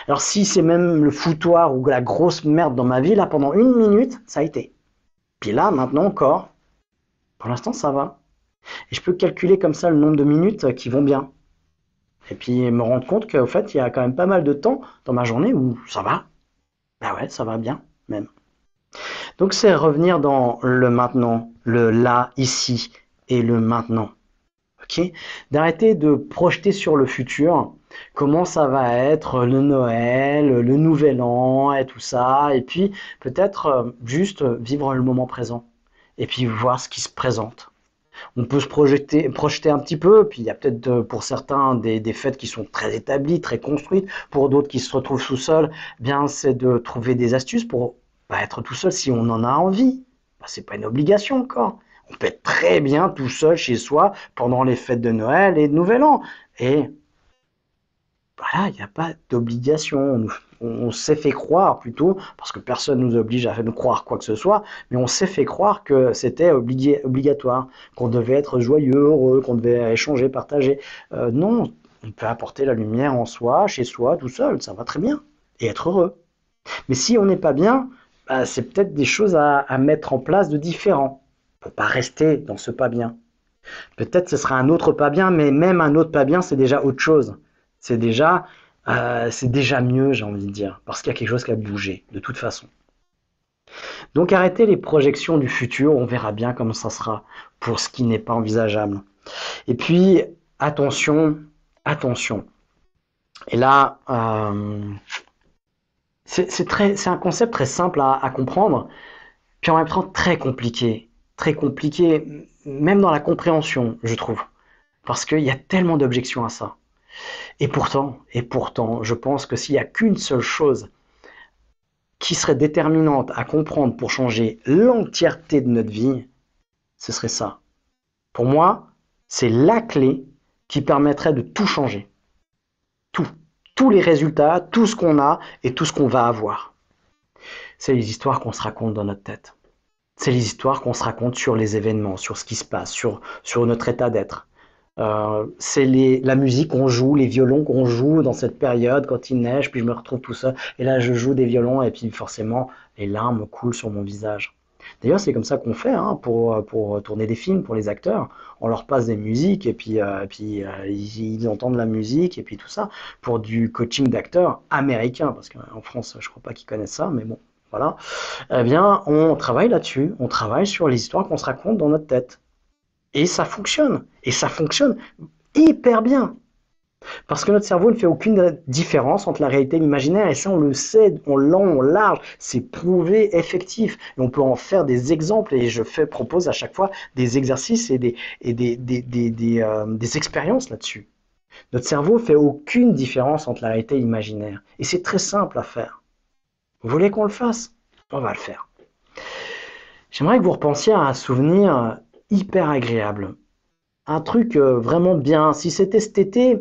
Alors si c'est même le foutoir ou la grosse merde dans ma vie, là pendant une minute, ça a été. Puis là, maintenant encore, pour l'instant ça va. Et je peux calculer comme ça le nombre de minutes qui vont bien. Et puis me rendre compte qu'au fait, il y a quand même pas mal de temps dans ma journée où ça va. Ben ouais, ça va bien Donc c'est revenir dans le maintenant, le là, ici et le maintenant. Ok? D'arrêter de projeter sur le futur comment ça va être le Noël, le Nouvel An et tout ça, et puis peut-être euh, juste vivre le moment présent, et puis voir ce qui se présente. On peut se projeter, projeter un petit peu, puis il y a peut-être euh, pour certains des, fêtes qui sont très établies, très construites, pour d'autres qui se retrouvent sous sol, eh bien c'est de trouver des astuces pour être tout seul si on en a envie. Ce bah, c'est pas une obligation encore. On peut être très bien tout seul chez soi pendant les fêtes de Noël et de Nouvel An. Et voilà, il n'y a pas d'obligation. On, s'est fait croire plutôt, parce que personne ne nous oblige à nous croire quoi que ce soit, mais on s'est fait croire que c'était obligatoire, qu'on devait être joyeux, heureux, qu'on devait échanger, partager. Euh, non, on peut apporter la lumière en soi, chez soi, tout seul, ça va très bien, et être heureux. Mais si on n'est pas bien, bah, c'est peut-être des choses à, mettre en place de différents, pour pas rester dans ce pas bien. Peut-être ce sera un autre pas bien, mais même un autre pas bien, c'est déjà autre chose c'est déjà, euh, c'est déjà mieux, j'ai envie de dire, parce qu'il y a quelque chose qui a bougé, de toute façon. Donc arrêtez les projections du futur, on verra bien comment ça sera pour ce qui n'est pas envisageable. Et puis, attention, attention. Et là, euh, c'est un concept très simple à, comprendre, puis en même temps très compliqué. Très compliqué, même dans la compréhension, je trouve. Parce qu'il y a tellement d'objections à ça. Et pourtant, et pourtant, je pense que s'il n'y a qu'une seule chose qui serait déterminante à comprendre pour changer l'entièreté de notre vie, ce serait ça. Pour moi, c'est la clé qui permettrait de tout changer. Tous les résultats, tout ce qu'on a et tout ce qu'on va avoir. C'est les histoires qu'on se raconte dans notre tête. C'est les histoires qu'on se raconte sur les événements, sur ce qui se passe, sur, sur notre état d'être. Euh, c'est la musique qu'on joue, les violons qu'on joue dans cette période quand il neige, puis je me retrouve tout seul. Et là, je joue des violons et puis forcément, les larmes coulent sur mon visage. D'ailleurs, c'est comme ça qu'on fait hein, pour, pour tourner des films pour les acteurs. On leur passe des musiques et puis, euh, puis euh, ils, entendent la musique et puis tout ça pour du coaching d'acteurs américain parce qu'en France, je crois pas qu'ils connaissent ça, mais bon, voilà. Eh bien, on travaille là-dessus. On travaille sur les histoires qu'on se raconte dans notre tête. Et ça fonctionne. Et ça fonctionne hyper bien. Parce que notre cerveau ne fait aucune différence entre la réalité et l'imaginaire, et ça on le sait, on long, on large, c'est prouvé, effectif, et on peut en faire des exemples, et je propose à chaque fois des exercices et des, et euh, expériences là-dessus. Notre cerveau fait aucune différence entre la réalité imaginaire. Et c'est très simple à faire. Vous voulez qu'on le fasse? On va le faire. J'aimerais que vous repensiez à un souvenir hyper agréable. Un truc euh, vraiment bien. Si c'était cet été,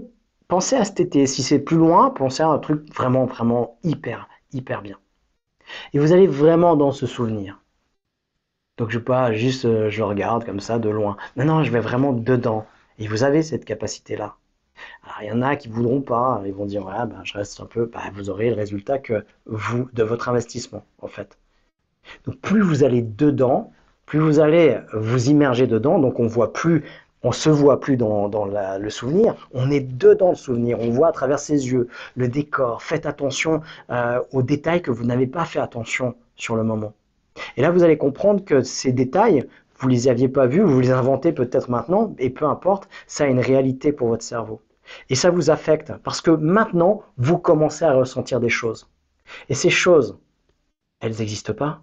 pensez à cet été. Si c'est plus loin, pensez à un truc vraiment, vraiment hyper, hyper bien. Et vous allez vraiment dans ce souvenir. Donc je pas juste euh, je regarde comme ça de loin. Non, non, je vais vraiment dedans. Et vous avez cette capacité-là. Alors, il y en a qui voudront pas, ils vont dire, ouais, ben, je reste un peu, bah, vous aurez le résultat que vous, de votre investissement, en fait. Donc, plus vous allez dedans, plus vous allez vous immerger dedans, donc on voit plus, on se voit plus dans, le souvenir, on est dedans le souvenir, on voit à travers ses yeux le décor. Faites attention euh, aux détails que vous n'avez pas fait attention sur le moment. Et là, vous allez comprendre que ces détails, vous les aviez pas vus, vous les inventez peut-être maintenant, et peu importe, ça a une réalité pour votre cerveau. Et ça vous affecte parce que maintenant, vous commencez à ressentir des choses. Et ces choses, elles n'existent pas.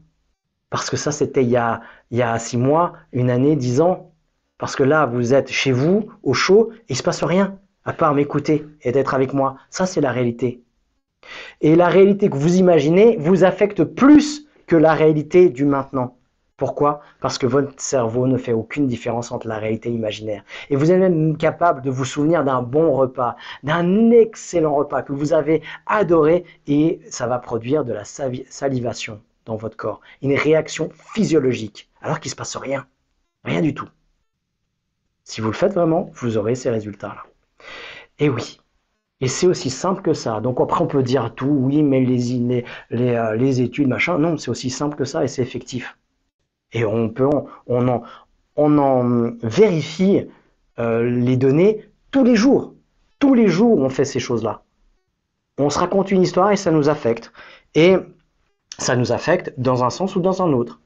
Parce que ça, c'était il, y a, il y a six mois, une année, dix ans. Parce que là, vous êtes chez vous, au chaud, et il ne se passe rien, à part m'écouter et d'être avec moi. Ça, c'est la réalité. Et la réalité que vous imaginez vous affecte plus que la réalité du maintenant. Pourquoi? Parce que votre cerveau ne fait aucune différence entre la réalité imaginaire. Et vous êtes même capable de vous souvenir d'un bon repas, d'un excellent repas que vous avez adoré et ça va produire de la salivation dans votre corps. Une réaction physiologique, alors qu'il ne se passe rien. Rien du tout. Si vous le faites vraiment, vous aurez ces résultats-là. Et oui. Et c'est aussi simple que ça. Donc après, on peut dire tout, oui, mais euh, les études, machin. Non, c'est aussi simple que ça et c'est effectif. Et on peut, en, on vérifie euh, les données tous les jours. Tous les jours, on fait ces choses-là. On se raconte une histoire et ça nous affecte. Et ça nous affecte dans un sens ou dans un autre.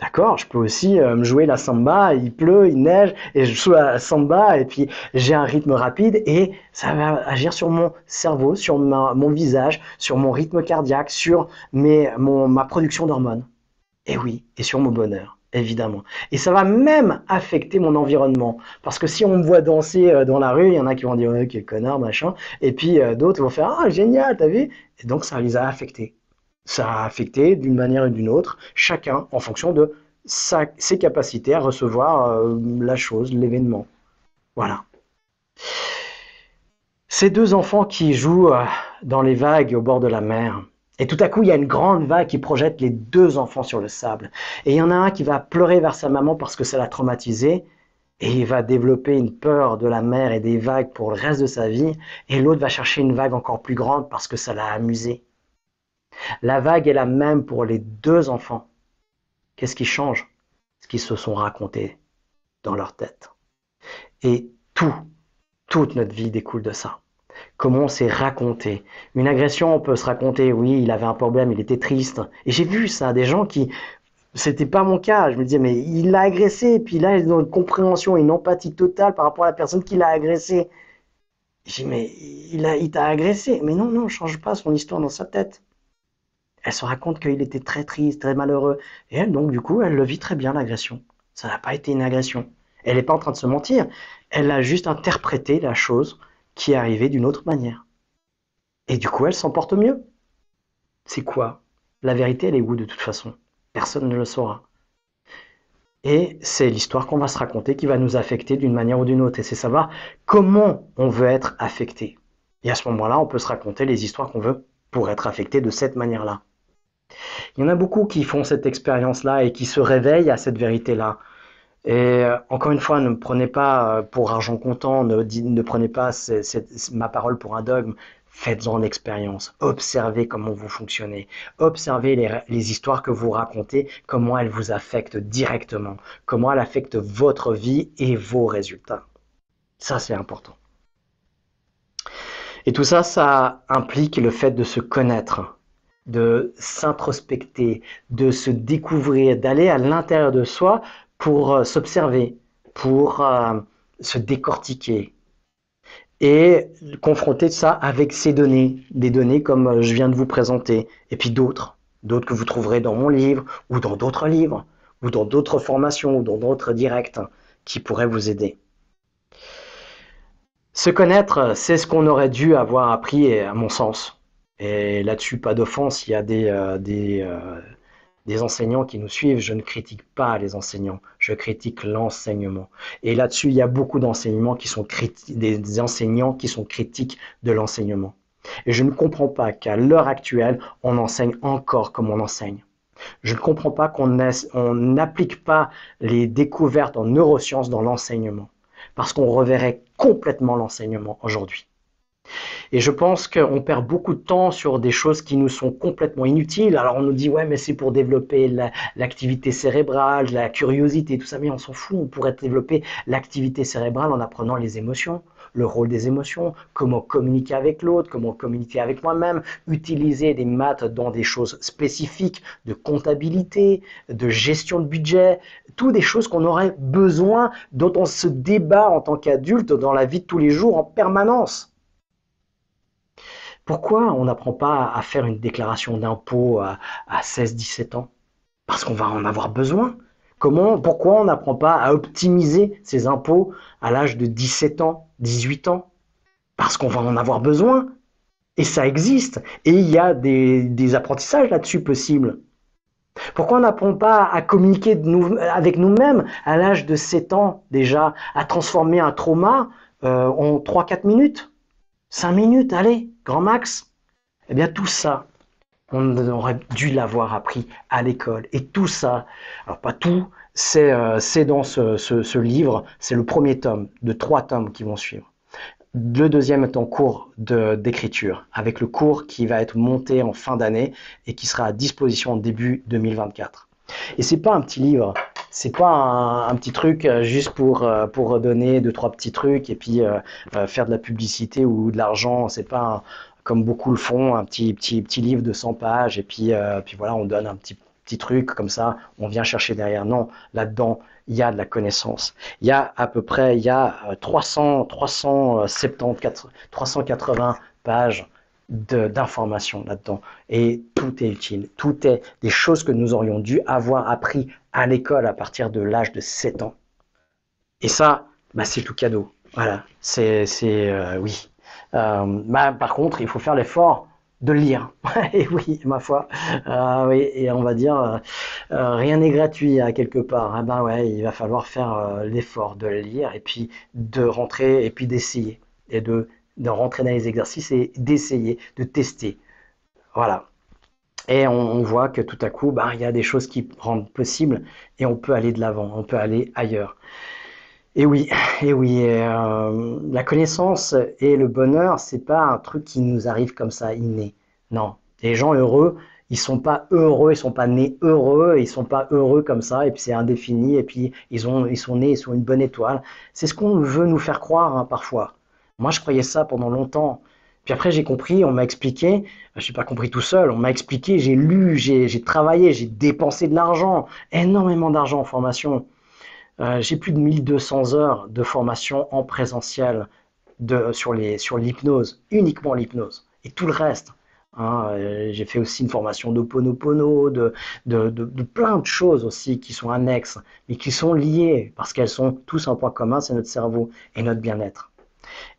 D'accord Je peux aussi euh, me jouer la samba, il pleut, il neige, et je joue la samba, et puis j'ai un rythme rapide, et ça va agir sur mon cerveau, sur mon visage, sur mon rythme cardiaque, sur mes, mon, ma production d'hormones. Et oui, et sur mon bonheur, évidemment. Et ça va même affecter mon environnement. Parce que si on me voit danser euh, dans la rue, il y en a qui vont dire oh, quel connard, machin. Et puis euh, d'autres vont faire Ah, génial, t'as vu? Et donc ça les a affectés. Ça a affecté d'une manière ou d'une autre, chacun en fonction de sa, ses capacités à recevoir euh, la chose, l'événement. Voilà. Ces deux enfants qui jouent dans les vagues au bord de la mer, et tout à coup, il y a une grande vague qui projette les deux enfants sur le sable. Et il y en a un qui va pleurer vers sa maman parce que ça l'a traumatisé. Et il va développer une peur de la mer et des vagues pour le reste de sa vie. Et l'autre va chercher une vague encore plus grande parce que ça l'a amusé. La vague est la même pour les deux enfants. Qu'est-ce qui change? Ce qu'ils se sont racontés dans leur tête. Et tout, toute notre vie découle de ça comment on s'est raconté. Une agression, on peut se raconter, oui, il avait un problème, il était triste. Et j'ai vu ça, des gens qui, c'était pas mon cas. Je me disais, mais il l'a agressé, et puis là, ils ont une compréhension, une empathie totale par rapport à la personne qui l'a agressé. J'ai dit, mais il, a, il t'a agressé. Mais non, non, ne change pas son histoire dans sa tête. Elle se raconte qu'il était très triste, très malheureux. Et elle, donc, du coup, elle le vit très bien, l'agression. Ça n'a pas été une agression. Elle n'est pas en train de se mentir. Elle a juste interprété la chose qui est arrivée d'une autre manière. Et du coup, elle s'en porte mieux. C'est quoi? La vérité, elle est où de toute façon? Personne ne le saura. Et c'est l'histoire qu'on va se raconter qui va nous affecter d'une manière ou d'une autre. Et c'est savoir comment on veut être affecté. Et à ce moment-là, on peut se raconter les histoires qu'on veut pour être affecté de cette manière-là. Il y en a beaucoup qui font cette expérience-là et qui se réveillent à cette vérité-là. Et euh, encore une fois, ne prenez pas euh, pour argent comptant, ne, ne prenez pas ma parole pour un dogme. Faites-en l'expérience. Observez comment vous fonctionnez. Observez les, histoires que vous racontez, comment elles vous affectent directement, comment elles affectent votre vie et vos résultats. Ça, c'est important. Et tout ça, ça implique le fait de se connaître, de s'introspecter, de se découvrir, d'aller à l'intérieur de soi pour euh, s'observer, pour euh, se décortiquer et confronter ça avec ces données, des données comme euh, je viens de vous présenter, et puis d'autres, d'autres que vous trouverez dans mon livre ou dans d'autres livres ou dans d'autres formations ou dans d'autres directs qui pourraient vous aider. Se connaître, c'est ce qu'on aurait dû avoir appris, à mon sens. Et là-dessus, pas d'offense, il y a des, euh, euh, des, enseignants qui nous suivent. Je ne critique pas les enseignants, je critique l'enseignement. Et là-dessus, il y a beaucoup d'enseignements qui sont des enseignants qui sont critiques de l'enseignement. Et je ne comprends pas qu'à l'heure actuelle, on enseigne encore comme on enseigne. Je ne comprends pas qu'on n'applique pas les découvertes en neurosciences dans l'enseignement parce qu'on reverrait complètement l'enseignement aujourd'hui. Et je pense qu'on perd beaucoup de temps sur des choses qui nous sont complètement inutiles. Alors on nous dit ouais mais c'est pour développer l'activité cérébrale, la curiosité, tout ça, mais on s'en fout. On pourrait développer l'activité cérébrale en apprenant les émotions, le rôle des émotions, comment communiquer avec l'autre, comment communiquer avec moi-même, utiliser des maths dans des choses spécifiques de comptabilité, de gestion de budget, toutes des choses qu'on aurait besoin, dont on se débat en tant qu'adulte dans la vie de tous les jours en permanence. Pourquoi on n'apprend pas à faire une déclaration d'impôt à, 16-17 ans? Parce qu'on va en avoir besoin. Comment, pourquoi on n'apprend pas à optimiser ses impôts à l'âge de 17 ans, 18 ans? Parce qu'on va en avoir besoin. Et ça existe. Et il y a des, apprentissages là-dessus possibles. Pourquoi on n'apprend pas à communiquer avec nous-mêmes à l'âge de 7 ans déjà, à transformer un trauma euh, en 3-4 minutes? 5 minutes, allez, grand max. Eh bien, tout ça, on aurait dû l'avoir appris à l'école. Et tout ça, alors pas tout, c'est euh, dans ce, livre, c'est le premier tome de trois tomes qui vont suivre. Le deuxième est en cours d'écriture, avec le cours qui va être monté en fin d'année et qui sera à disposition en début 2024. Et c'est pas un petit livre, c'est pas un, petit truc euh, juste pour euh, pour donner deux trois petits trucs et puis euh, faire de la publicité ou de l'argent. C'est pas comme beaucoup le font, un petit petit petit livre de 100 pages et puis puis voilà, on donne un petit petit truc comme ça, on vient chercher derrière. Non, là-dedans, il y a de la connaissance. Il y a à peu près, il y a 300 370 380 pages d'informations là-dedans. Et tout est utile. Tout est des choses que nous aurions dû avoir appris à l'école à partir de l'âge de 7 ans. Et ça, bah, c'est tout cadeau. Voilà, c'est, euh, oui. Euh, bah, par contre, il faut faire l'effort de lire. *laughs* et oui, ma foi. Euh, oui, et on va dire, rien n'est gratuit à quelque part. Ah ben ouais, il va falloir faire l'effort de lire et puis de rentrer et puis d'essayer et de de rentrer dans les exercices et d'essayer, de tester. Voilà. Et on, voit que tout à coup, bah, il y a des choses qui rendent possible et on peut aller de l'avant, on peut aller ailleurs. Et oui, et oui, euh, la connaissance et le bonheur, c'est pas un truc qui nous arrive comme ça, inné. Non, les gens heureux, ils sont pas heureux, ils sont pas nés heureux, ils sont pas heureux comme ça, et puis c'est indéfini, et puis ils, ont, ils sont nés sur une bonne étoile. C'est ce qu'on veut nous faire croire hein, parfois. Moi, je croyais ça pendant longtemps. Puis après, j'ai compris, on m'a expliqué, je n'ai pas compris tout seul, on m'a expliqué, j'ai lu, j'ai travaillé, j'ai dépensé de l'argent, énormément d'argent en formation. Euh, j'ai plus de 1200 heures de formation en présentiel sur l'hypnose, uniquement l'hypnose, et tout le reste. Hein, euh, j'ai fait aussi une formation d'Oponopono, de, de, de, de, plein de choses aussi qui sont annexes, mais qui sont liées, parce qu'elles sont tous un point commun, c'est notre cerveau et notre bien-être.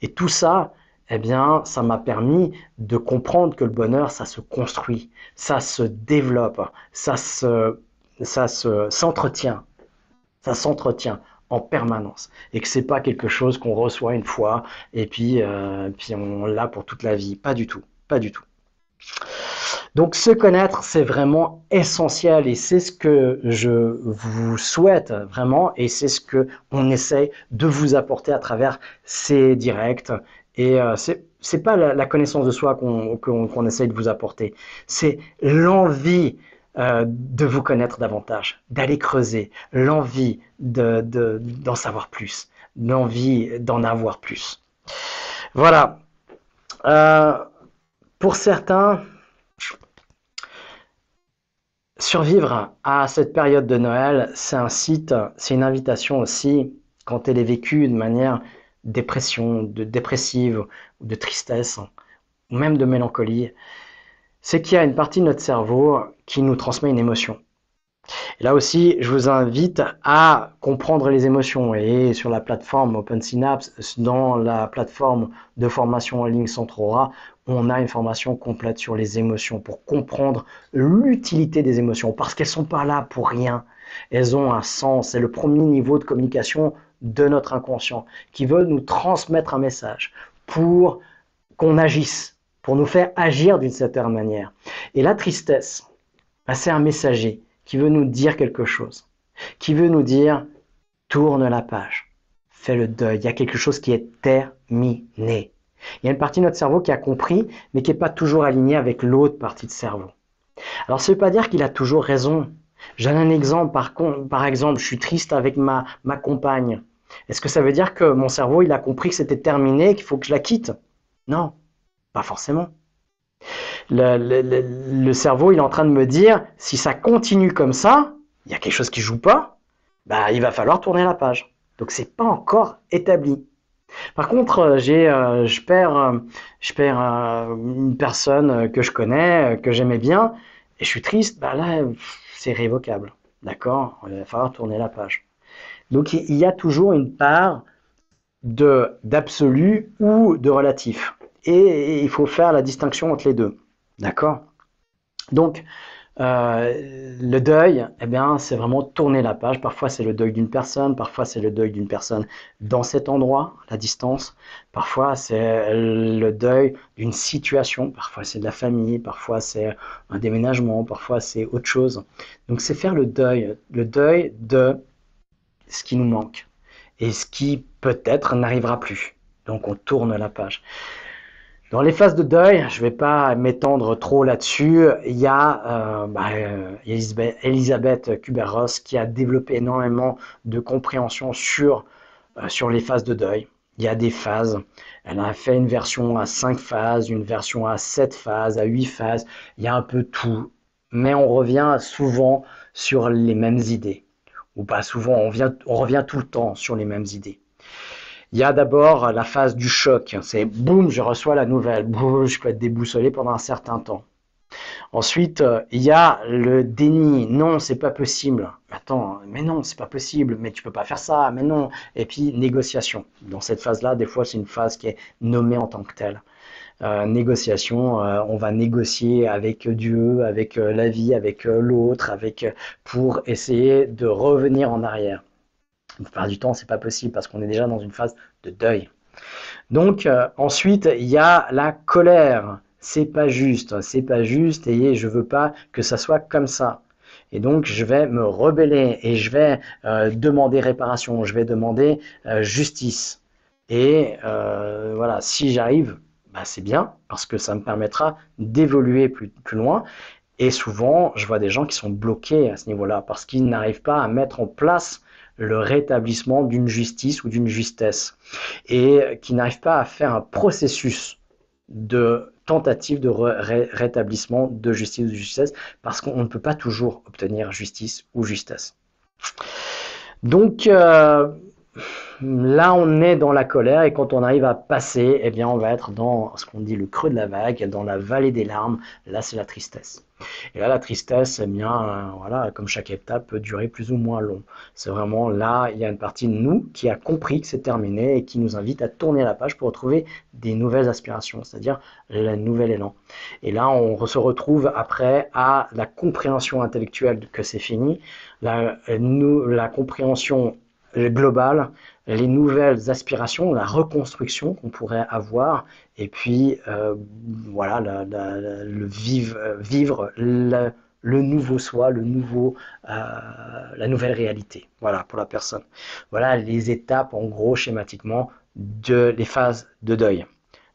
Et tout ça, eh bien, ça m'a permis de comprendre que le bonheur, ça se construit, ça se développe, ça se, ça se, s'entretient, ça s'entretient en permanence et que c'est pas quelque chose qu'on reçoit une fois et puis, euh, puis on l'a pour toute la vie. Pas du tout, pas du tout. Donc se connaître, c'est vraiment essentiel et c'est ce que je vous souhaite vraiment et c'est ce que on essaye de vous apporter à travers ces directs. Et euh, c'est pas la, connaissance de soi qu'on essaye de vous apporter, c'est l'envie euh, de vous connaître davantage, d'aller creuser, l'envie de d'en savoir plus, l'envie d'en avoir plus. Voilà. Euh, pour certains, Survivre à cette période de Noël, c'est un site, c'est une invitation aussi, quand elle est vécue de manière dépression, de dépressive, de tristesse, ou même de mélancolie, c'est qu'il y a une partie de notre cerveau qui nous transmet une émotion. Là aussi, je vous invite à comprendre les émotions. Et sur la plateforme Open Synapse, dans la plateforme de formation en ligne Centrora, on a une formation complète sur les émotions pour comprendre l'utilité des émotions. Parce qu'elles ne sont pas là pour rien. Elles ont un sens. C'est le premier niveau de communication de notre inconscient qui veut nous transmettre un message pour qu'on agisse, pour nous faire agir d'une certaine manière. Et la tristesse, bah, c'est un messager qui veut nous dire quelque chose, qui veut nous dire tourne la page, fais le deuil, il y a quelque chose qui est terminé. Il y a une partie de notre cerveau qui a compris, mais qui n'est pas toujours alignée avec l'autre partie de cerveau. Alors, ça ne veut pas dire qu'il a toujours raison. J'ai un exemple, par, exemple, je suis triste avec ma, ma compagne. Est-ce que ça veut dire que mon cerveau, il a compris que c'était terminé, qu'il faut que je la quitte? Non, pas forcément le, cerveau, il est en train de me dire, si ça continue comme ça, il y a quelque chose qui joue pas, bah, il va falloir tourner la page. Donc c'est pas encore établi. Par contre, euh, j'ai, euh, je perds, euh, je perds une personne que je connais, que j'aimais bien, et je suis triste. Bah là, c'est révocable. D'accord? Il va falloir tourner la page. Donc il y a toujours une part de d'absolu ou de relatif. Et il faut faire la distinction entre les deux. D'accord Donc, euh, le deuil, eh bien, c'est vraiment tourner la page. Parfois, c'est le deuil d'une personne, parfois, c'est le deuil d'une personne dans cet endroit, la distance. Parfois, c'est le deuil d'une situation. Parfois, c'est de la famille, parfois, c'est un déménagement, parfois, c'est autre chose. Donc, c'est faire le deuil, le deuil de ce qui nous manque et ce qui peut-être n'arrivera plus. Donc, on tourne la page. Dans les phases de deuil, je ne vais pas m'étendre trop là-dessus. Il y a euh, bah, euh, Elisabeth, Kubler-Ross qui a développé énormément de compréhension sur, euh, sur les phases de deuil. Il y a des phases. Elle a fait une version à 5 phases, une version à 7 phases, à 8 phases. Il y a un peu tout. Mais on revient souvent sur les mêmes idées. Ou pas souvent, on, on revient tout le temps sur les mêmes idées. Il y a d'abord la phase du choc. C'est boum, je reçois la nouvelle. Boum, je peux être déboussolé pendant un certain temps. Ensuite, euh, il y a le déni. Non, c'est pas possible. Attends, mais non, c'est pas possible. Mais tu peux pas faire ça. Mais non. Et puis négociation. Dans cette phase-là, des fois, c'est une phase qui est nommée en tant que telle. Euh, négociation, euh, on va négocier avec Dieu, avec la vie, avec l'autre, avec pour essayer de revenir en arrière. La plupart du temps, c'est pas possible parce qu'on est déjà dans une phase de deuil. Donc euh, ensuite, il y a la colère. C'est pas juste, c'est pas juste et je veux pas que ça soit comme ça. Et donc, je vais me rebeller et je vais euh, demander réparation, je vais demander euh, justice. Et voilà, si j'arrive, bah, c'est bien parce que ça me permettra d'évoluer plus, plus loin. Et souvent, je vois des gens qui sont bloqués à ce niveau-là parce qu'ils n'arrivent pas à mettre en place le rétablissement d'une justice ou d'une justesse et qui n'arrive pas à faire un processus de tentative de rétablissement de justice ou de justesse parce qu'on ne peut pas toujours obtenir justice ou justesse. Donc euh, là, on est dans la colère et quand on arrive à passer, eh bien, on va être dans ce qu'on dit le creux de la vague, dans la vallée des larmes. Là, c'est la tristesse. Et là, la tristesse, eh bien, euh, voilà, comme chaque étape peut durer plus ou moins long. C'est vraiment là, il y a une partie de nous qui a compris que c'est terminé et qui nous invite à tourner la page pour retrouver des nouvelles aspirations, c'est-à-dire le nouvel élan. Et là, on se retrouve après à la compréhension intellectuelle que c'est fini, la, la compréhension globale, les nouvelles aspirations, la reconstruction qu'on pourrait avoir, et puis euh, voilà, le vivre, vivre le, nouveau soi, le nouveau, euh, la nouvelle réalité. Voilà pour la personne. Voilà les étapes en gros schématiquement de les phases de deuil,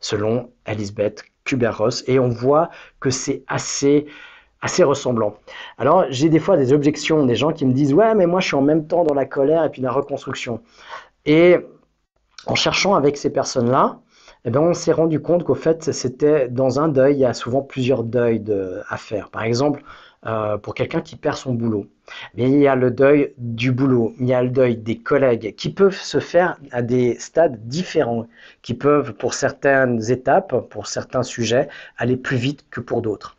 selon Elisabeth Kubler-Ross, et on voit que c'est assez assez ressemblant. Alors j'ai des fois des objections, des gens qui me disent ouais mais moi je suis en même temps dans la colère et puis la reconstruction. Et en cherchant avec ces personnes-là, eh ben, on s'est rendu compte qu'au fait, c'était dans un deuil, il y a souvent plusieurs deuils de, à faire. Par exemple, euh, pour quelqu'un qui perd son boulot, eh il y a le deuil du boulot, il y a le deuil des collègues qui peuvent se faire à des stades différents, qui peuvent, pour certaines étapes, pour certains sujets, aller plus vite que pour d'autres.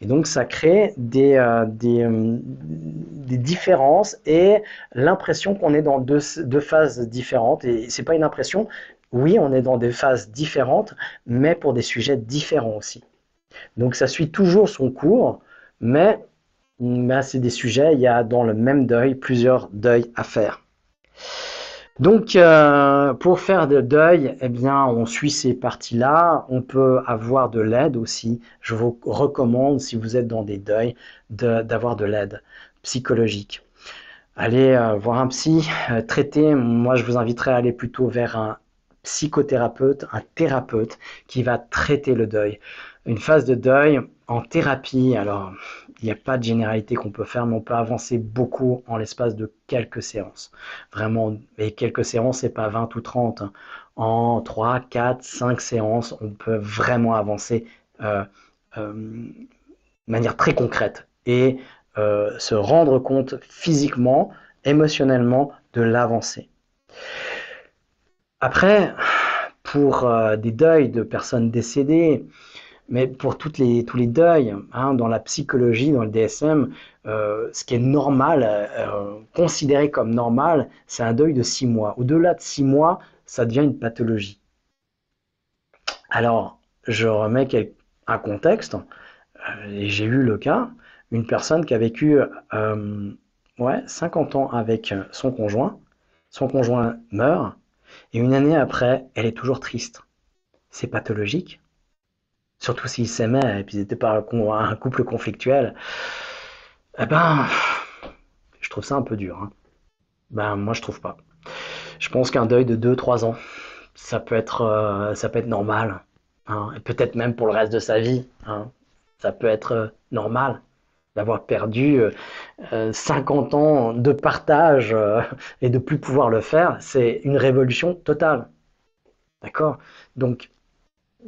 Et donc ça crée des, euh, euh, des, différences et l'impression qu'on est dans deux, deux, phases différentes. Et c'est pas une impression, oui, on est dans des phases différentes, mais pour des sujets différents aussi. Donc ça suit toujours son cours, mais c'est des sujets, il y a dans le même deuil plusieurs deuils à faire. Donc, euh, pour faire de deuil, eh bien, on suit ces parties-là. On peut avoir de l'aide aussi. Je vous recommande, si vous êtes dans des deuils, d'avoir de, l'aide psychologique. Allez euh, voir un psy, euh, traiter. Moi, je vous inviterai à aller plutôt vers un psychothérapeute, un thérapeute qui va traiter le deuil. Une phase de deuil en thérapie, alors il n'y a pas de généralité qu'on peut faire, mais on peut avancer beaucoup en l'espace de quelques séances. Vraiment, et quelques séances, c'est pas 20 ou 30. Hein. En 3, 4, 5 séances, on peut vraiment avancer euh, euh, de manière très concrète et euh, se rendre compte physiquement, émotionnellement de l'avancée. Après, pour des deuils de personnes décédées, mais pour toutes les, tous les deuils, hein, dans la psychologie, dans le DSM, euh, ce qui est normal, euh, considéré comme normal, c'est un deuil de six mois. Au-delà de six mois, ça devient une pathologie. Alors, je remets un contexte, euh, et j'ai eu le cas, une personne qui a vécu ouais, 50 ans avec son conjoint, son conjoint meurt, et une année après, elle est toujours triste. C'est pathologique surtout s'ils s'aimaient et puis ils n'étaient pas un couple conflictuel, eh ben, je trouve ça un peu dur. Hein. Ben, moi, je trouve pas. Je pense qu'un deuil de 2-3 ans, ça peut être, euh, ça peut être normal. Hein, et peut-être même pour le reste de sa vie. Hein. ça peut être euh, normal d'avoir perdu 50 euh, ans de partage et de plus pouvoir le faire. C'est une révolution totale. D'accord? Donc,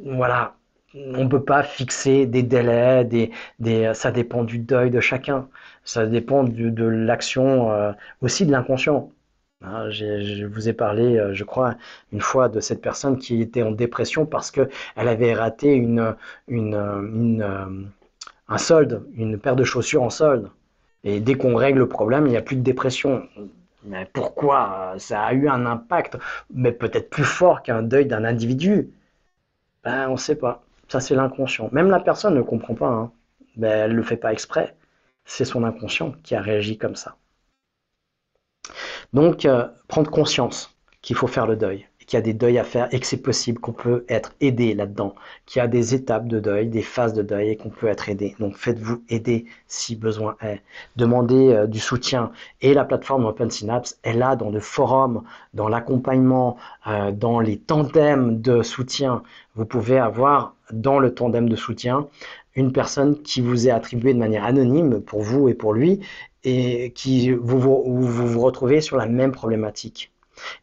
voilà, on ne peut pas fixer des délais, des, ça dépend du deuil de chacun, ça dépend de l'action euh, aussi de l'inconscient. Hein, je vous ai parlé, euh, je crois, une fois de cette personne qui était en dépression parce qu'elle avait raté euh, un solde, une paire de chaussures en solde. Et dès qu'on règle le problème, il n'y a plus de dépression. Mais pourquoi Ça a eu un impact, mais peut-être plus fort qu'un deuil d'un individu? Ben, on ne sait pas. Ça, c'est l'inconscient. Même la personne ne comprend pas. Hein. Ben, elle ne le fait pas exprès. C'est son inconscient qui a réagi comme ça. Donc, euh, prendre conscience qu'il faut faire le deuil qu'il y a des deuils à faire et que c'est possible qu'on peut être aidé là-dedans, qu'il y a des étapes de deuil, des phases de deuil et qu'on peut être aidé. Donc faites-vous aider si besoin est. Demandez euh, du soutien. Et la plateforme Open Synapse est là dans le forum, dans l'accompagnement, euh, dans les tandems de soutien. Vous pouvez avoir dans le tandem de soutien une personne qui vous est attribuée de manière anonyme pour vous et pour lui et qui vous vous, vous, vous retrouvez sur la même problématique.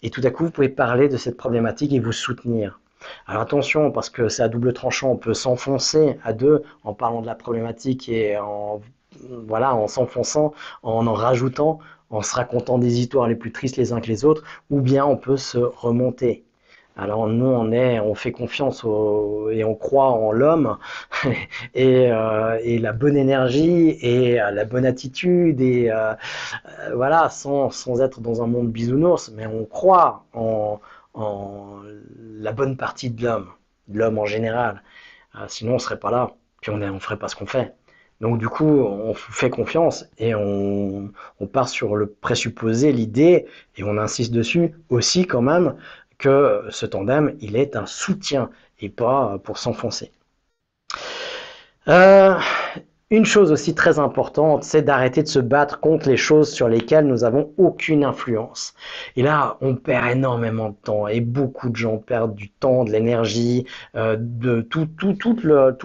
Et tout à coup, vous pouvez parler de cette problématique et vous soutenir. Alors attention, parce que c'est à double tranchant, on peut s'enfoncer à deux en parlant de la problématique et en voilà, en s'enfonçant, en en rajoutant, en se racontant des histoires les plus tristes les uns que les autres, ou bien on peut se remonter. Alors nous, on est, on fait confiance et on croit en l'homme *laughs* et, euh, et, la bonne énergie et la bonne attitude et euh, euh, voilà, sans, sans, être dans un monde bisounours, mais on croit en, en la bonne partie de l'homme, de l'homme en général. sinon, on serait pas là, puis on ne ferait pas ce qu'on fait. Donc du coup, on fait confiance et on, on part sur le présupposé, l'idée, et on insiste dessus aussi quand même que ce tandem, il est un soutien et pas pour s'enfoncer. Euh, une chose aussi très importante, c'est d'arrêter de se battre contre les choses sur lesquelles nous n'avons aucune influence. Et là, on perd énormément de temps et beaucoup de gens perdent du temps, de l'énergie, euh, de tout,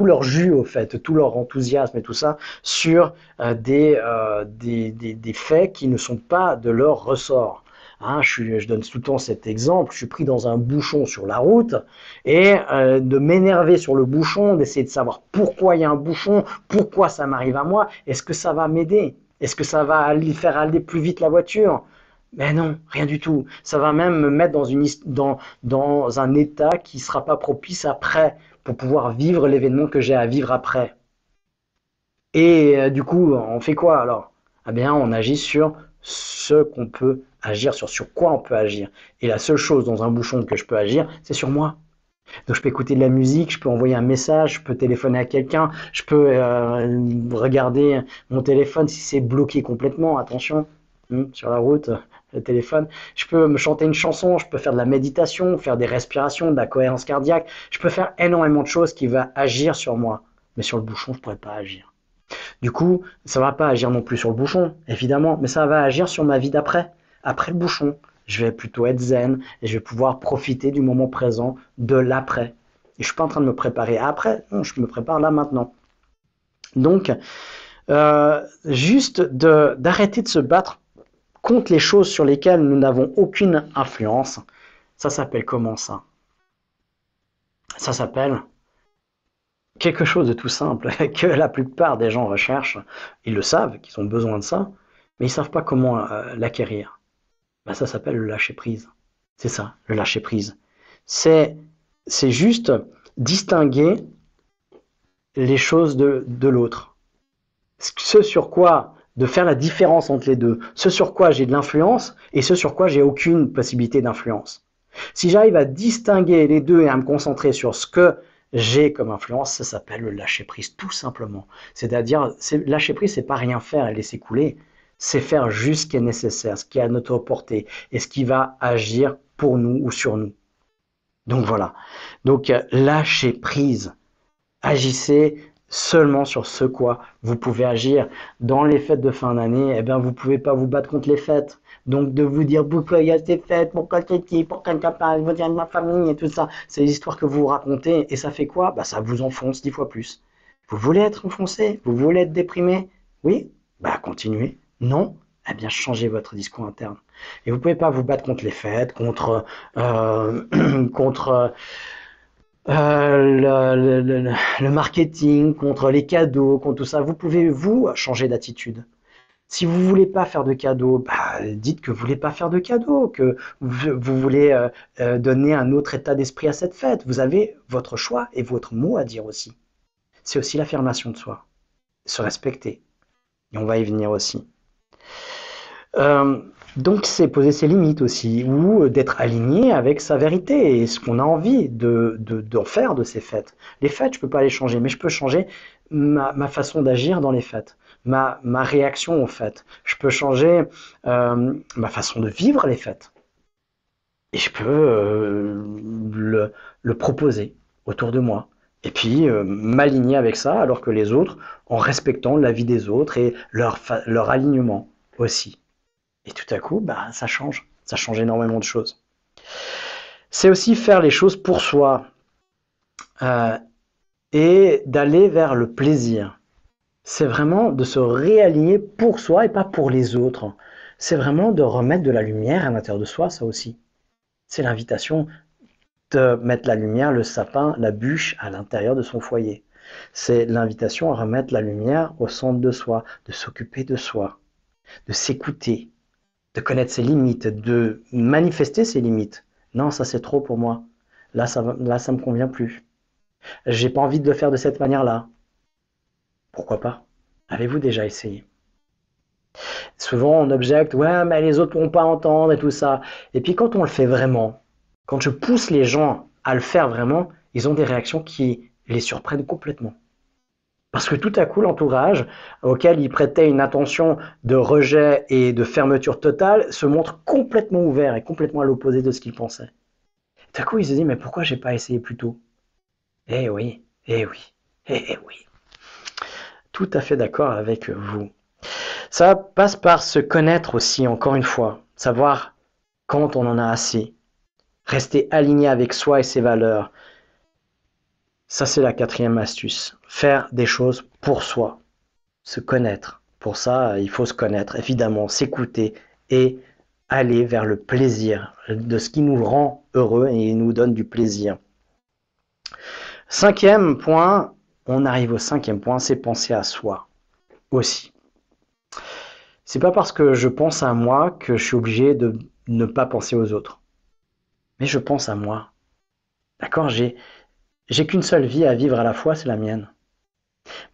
leur jus au fait, tout leur enthousiasme et tout ça sur euh, des faits qui ne sont pas de leur ressort. Hein, je, donne tout le temps cet exemple, je suis pris dans un bouchon sur la route et euh, de m'énerver sur le bouchon, d'essayer de savoir pourquoi il y a un bouchon, pourquoi ça m'arrive à moi, est-ce que ça va m'aider? Est-ce que ça va aller, faire aller plus vite la voiture? Mais non, rien du tout. Ça va même me mettre dans, un état qui ne sera pas propice après pour pouvoir vivre l'événement que j'ai à vivre après. Et euh, du coup, on fait quoi alors? Eh bien, on agit sur ce qu'on peut agir, sur, sur quoi on peut agir. Et la seule chose dans un bouchon que je peux agir, c'est sur moi. Donc je peux écouter de la musique, je peux envoyer un message, je peux téléphoner à quelqu'un, je peux euh, regarder mon téléphone si c'est bloqué complètement, attention, hmm, sur la route, le téléphone. Je peux me chanter une chanson, je peux faire de la méditation, faire des respirations, de la cohérence cardiaque. Je peux faire énormément de choses qui vont agir sur moi. Mais sur le bouchon, je ne pourrais pas agir. Du coup, ça va pas agir non plus sur le bouchon, évidemment, mais ça va agir sur ma vie d'après, après le bouchon je vais plutôt être zen et je vais pouvoir profiter du moment présent, de l'après. Et je suis pas en train de me préparer après, non, je me prépare là maintenant. Donc, euh, juste d'arrêter de, se battre contre les choses sur lesquelles nous n'avons aucune influence, ça s'appelle comment ça? Ça s'appelle quelque chose de tout simple *laughs* que la plupart des gens recherchent. Ils le savent, qu'ils ont besoin de ça, mais ils savent pas comment euh, l'acquérir. Bah, ça s'appelle le lâcher prise. C'est ça, le lâcher prise. C'est, c'est juste distinguer les choses de, de l'autre. Ce sur quoi, de faire la différence entre les deux. Ce sur quoi j'ai de l'influence et ce sur quoi j'ai aucune possibilité d'influence. Si j'arrive à distinguer les deux et à me concentrer sur ce que j'ai comme influence, ça s'appelle le lâcher prise, tout simplement. C'est-à-dire, lâcher prise, c'est pas rien faire et laisser couler c'est faire juste ce qui est nécessaire, ce qui est à notre portée et ce qui va agir pour nous ou sur nous. Donc voilà. Donc euh, lâchez prise. Agissez seulement sur ce quoi vous pouvez agir. Dans les fêtes de fin d'année, eh bien, vous pouvez pas vous battre contre les fêtes. Donc de vous dire pourquoi il y a ces fêtes, pourquoi c'est qui, pourquoi pas, vous dire de ma famille et tout ça, c'est des histoires que vous racontez et ça fait quoi? Bah, Ça vous enfonce dix fois plus. Vous voulez être enfoncé? Vous voulez être déprimé? Oui? Bah continuez. Non? Eh bien, changez votre discours interne. Et vous pouvez pas vous battre contre les fêtes, contre, euh, *clears throat* contre euh, le, marketing, contre les cadeaux, contre tout ça. Vous pouvez, vous, changer d'attitude. Si vous ne voulez pas faire de cadeaux, bah, dites que vous ne voulez pas faire de cadeaux, que vous, voulez euh, donner un autre état d'esprit à cette fête. Vous avez votre choix et votre mot à dire aussi. C'est aussi l'affirmation de soi. Se respecter. Et on va y venir aussi. Euh, donc c'est poser ses limites aussi, ou d'être aligné avec sa vérité et ce qu'on a envie de, d'en faire de ces fêtes. Les fêtes, je peux pas les changer, mais je peux changer ma, façon d'agir dans les fêtes, ma, ma réaction aux fêtes. Je peux changer euh, ma façon de vivre les fêtes. Et je peux euh, le, le, proposer autour de moi. Et puis m'aligner avec ça, alors que les autres, en respectant la vie des autres et leur, leur alignement aussi. Et tout à coup, bah, ça change. Ça change énormément de choses. C'est aussi faire les choses pour soi euh, et d'aller vers le plaisir. C'est vraiment de se réaligner pour soi et pas pour les autres. C'est vraiment de remettre de la lumière à l'intérieur de soi, ça aussi. C'est l'invitation de mettre la lumière, le sapin, la bûche à l'intérieur de son foyer. C'est l'invitation à remettre la lumière au centre de soi, de s'occuper de soi de s'écouter, de connaître ses limites, de manifester ses limites. Non, ça c'est trop pour moi. Là, ça là, ça me convient plus. J'ai pas envie de le faire de cette manière-là. Pourquoi pas? Avez-vous déjà essayé? Souvent, on objecte, ouais, mais les autres ne vont pas entendre et tout ça. Et puis, quand on le fait vraiment, quand je pousse les gens à le faire vraiment, ils ont des réactions qui les surprennent complètement. Parce que tout à coup, l'entourage, auquel il prêtait une attention de rejet et de fermeture totale, se montre complètement ouvert et complètement à l'opposé de ce qu'il pensait. Tout à coup, il se dit, mais pourquoi j'ai pas essayé plus tôt? Eh oui, eh oui, eh oui. Tout à fait d'accord avec vous. Ça passe par se connaître aussi, encore une fois, savoir quand on en a assez, rester aligné avec soi et ses valeurs, ça, c'est la quatrième astuce. Faire des choses pour soi. Se connaître. Pour ça, il faut se connaître, évidemment, s'écouter et aller vers le plaisir, de ce qui nous rend heureux et nous donne du plaisir. Cinquième point, on arrive au cinquième point, c'est penser à soi aussi. C'est pas parce que je pense à moi que je suis obligé de ne pas penser aux autres. Mais je pense à moi. D'accord J'ai j'ai qu'une seule vie à vivre à la fois, c'est la mienne.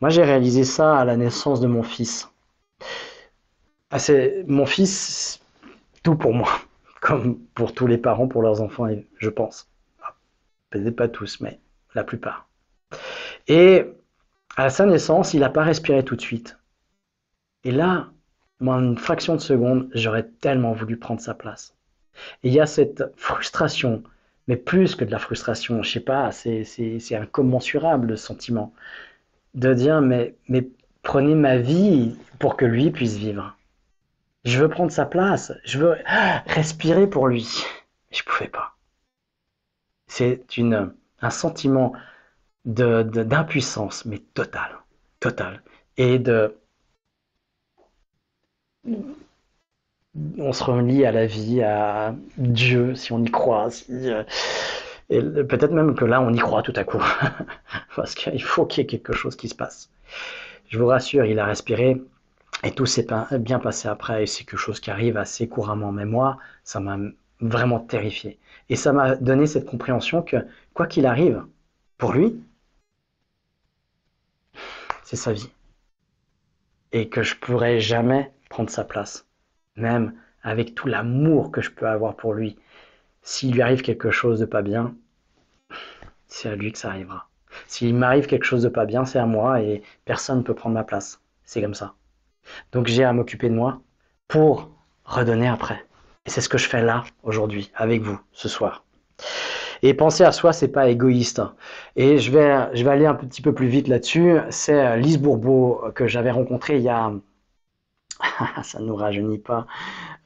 Moi, j'ai réalisé ça à la naissance de mon fils. Ah, c'est mon fils, tout pour moi, *laughs* comme pour tous les parents pour leurs enfants, je pense. Peut-être pas tous, mais la plupart. Et à sa naissance, il n'a pas respiré tout de suite. Et là, moi, une fraction de seconde, j'aurais tellement voulu prendre sa place. Et il y a cette frustration, mais plus que de la frustration, je sais pas, c'est incommensurable le sentiment de dire mais, mais prenez ma vie pour que lui puisse vivre. Je veux prendre sa place, je veux respirer pour lui. Je pouvais pas. C'est un sentiment de d'impuissance, mais total, total, et de on se relie à la vie, à Dieu, si on y croit. Euh, et peut-être même que là, on y croit tout à coup. *laughs* Parce qu'il faut qu'il y ait quelque chose qui se passe. Je vous rassure, il a respiré et tout s'est bien passé après. Et c'est quelque chose qui arrive assez couramment. Mais moi, ça m'a vraiment terrifié. Et ça m'a donné cette compréhension que, quoi qu'il arrive, pour lui, c'est sa vie. Et que je pourrais jamais prendre sa place même avec tout l'amour que je peux avoir pour lui, s'il lui arrive quelque chose de pas bien, c'est à lui que ça arrivera. S'il m'arrive quelque chose de pas bien, c'est à moi et personne ne peut prendre ma place. C'est comme ça. Donc j'ai à m'occuper de moi pour redonner après. Et c'est ce que je fais là, aujourd'hui, avec vous, ce soir. Et penser à soi, c'est pas égoïste. Et je vais, je vais aller un petit peu plus vite là-dessus. C'est Lise Bourbeau que j'avais rencontré il y a *laughs* ça ne nous rajeunit pas,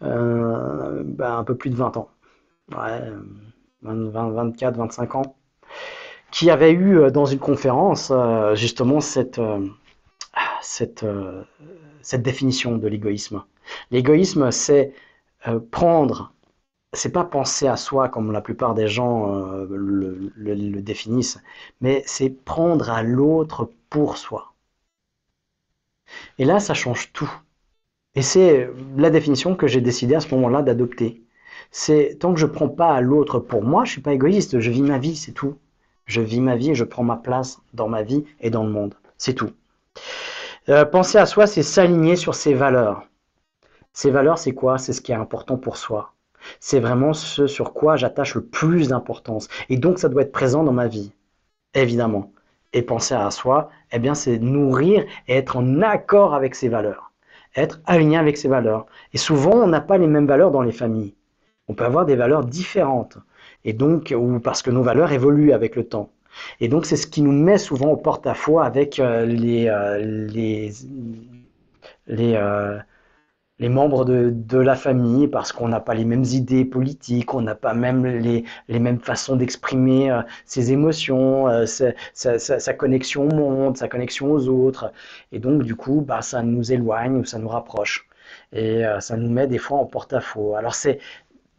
euh, ben, un peu plus de 20 ans. Ouais, 24, 25 ans. Qui avait eu euh, dans une conférence euh, justement cette, cette, cette définition de l'égoïsme. L'égoïsme, c'est prendre c'est pas penser à soi comme la plupart des gens le, le, définissent, mais c'est prendre à l'autre pour soi. Et là, ça change tout. Et c'est la définition que j'ai décidé à ce moment-là d'adopter. C'est tant que je ne prends pas à l'autre pour moi, je suis pas égoïste, je vis ma vie, c'est tout. Je vis ma vie et je prends ma place dans ma vie et dans le monde. C'est tout. Euh, penser à soi, c'est s'aligner sur ses valeurs. Ses valeurs, c'est quoi? C'est ce qui est important pour soi. C'est vraiment ce sur quoi j'attache le plus d'importance. Et donc, ça doit être présent dans ma vie, évidemment. Et penser à soi, eh bien, c'est nourrir et être en accord avec ses valeurs être aligné avec ses valeurs. Et souvent, on n'a pas les mêmes valeurs dans les familles. On peut avoir des valeurs différentes. Et donc, ou parce que nos valeurs évoluent avec le temps. Et donc, c'est ce qui nous met souvent au porte-à-faux avec euh, les, euh, les, les, euh, les membres de, la famille parce qu'on n'a pas les mêmes idées politiques, on n'a pas même les, les mêmes façons d'exprimer euh, ses émotions, euh, sa, connexion au monde, sa connexion aux autres. Et donc, du coup, bah, ça nous éloigne ou ça nous rapproche. Et euh, ça nous met des fois en porte-à-faux. Alors, c'est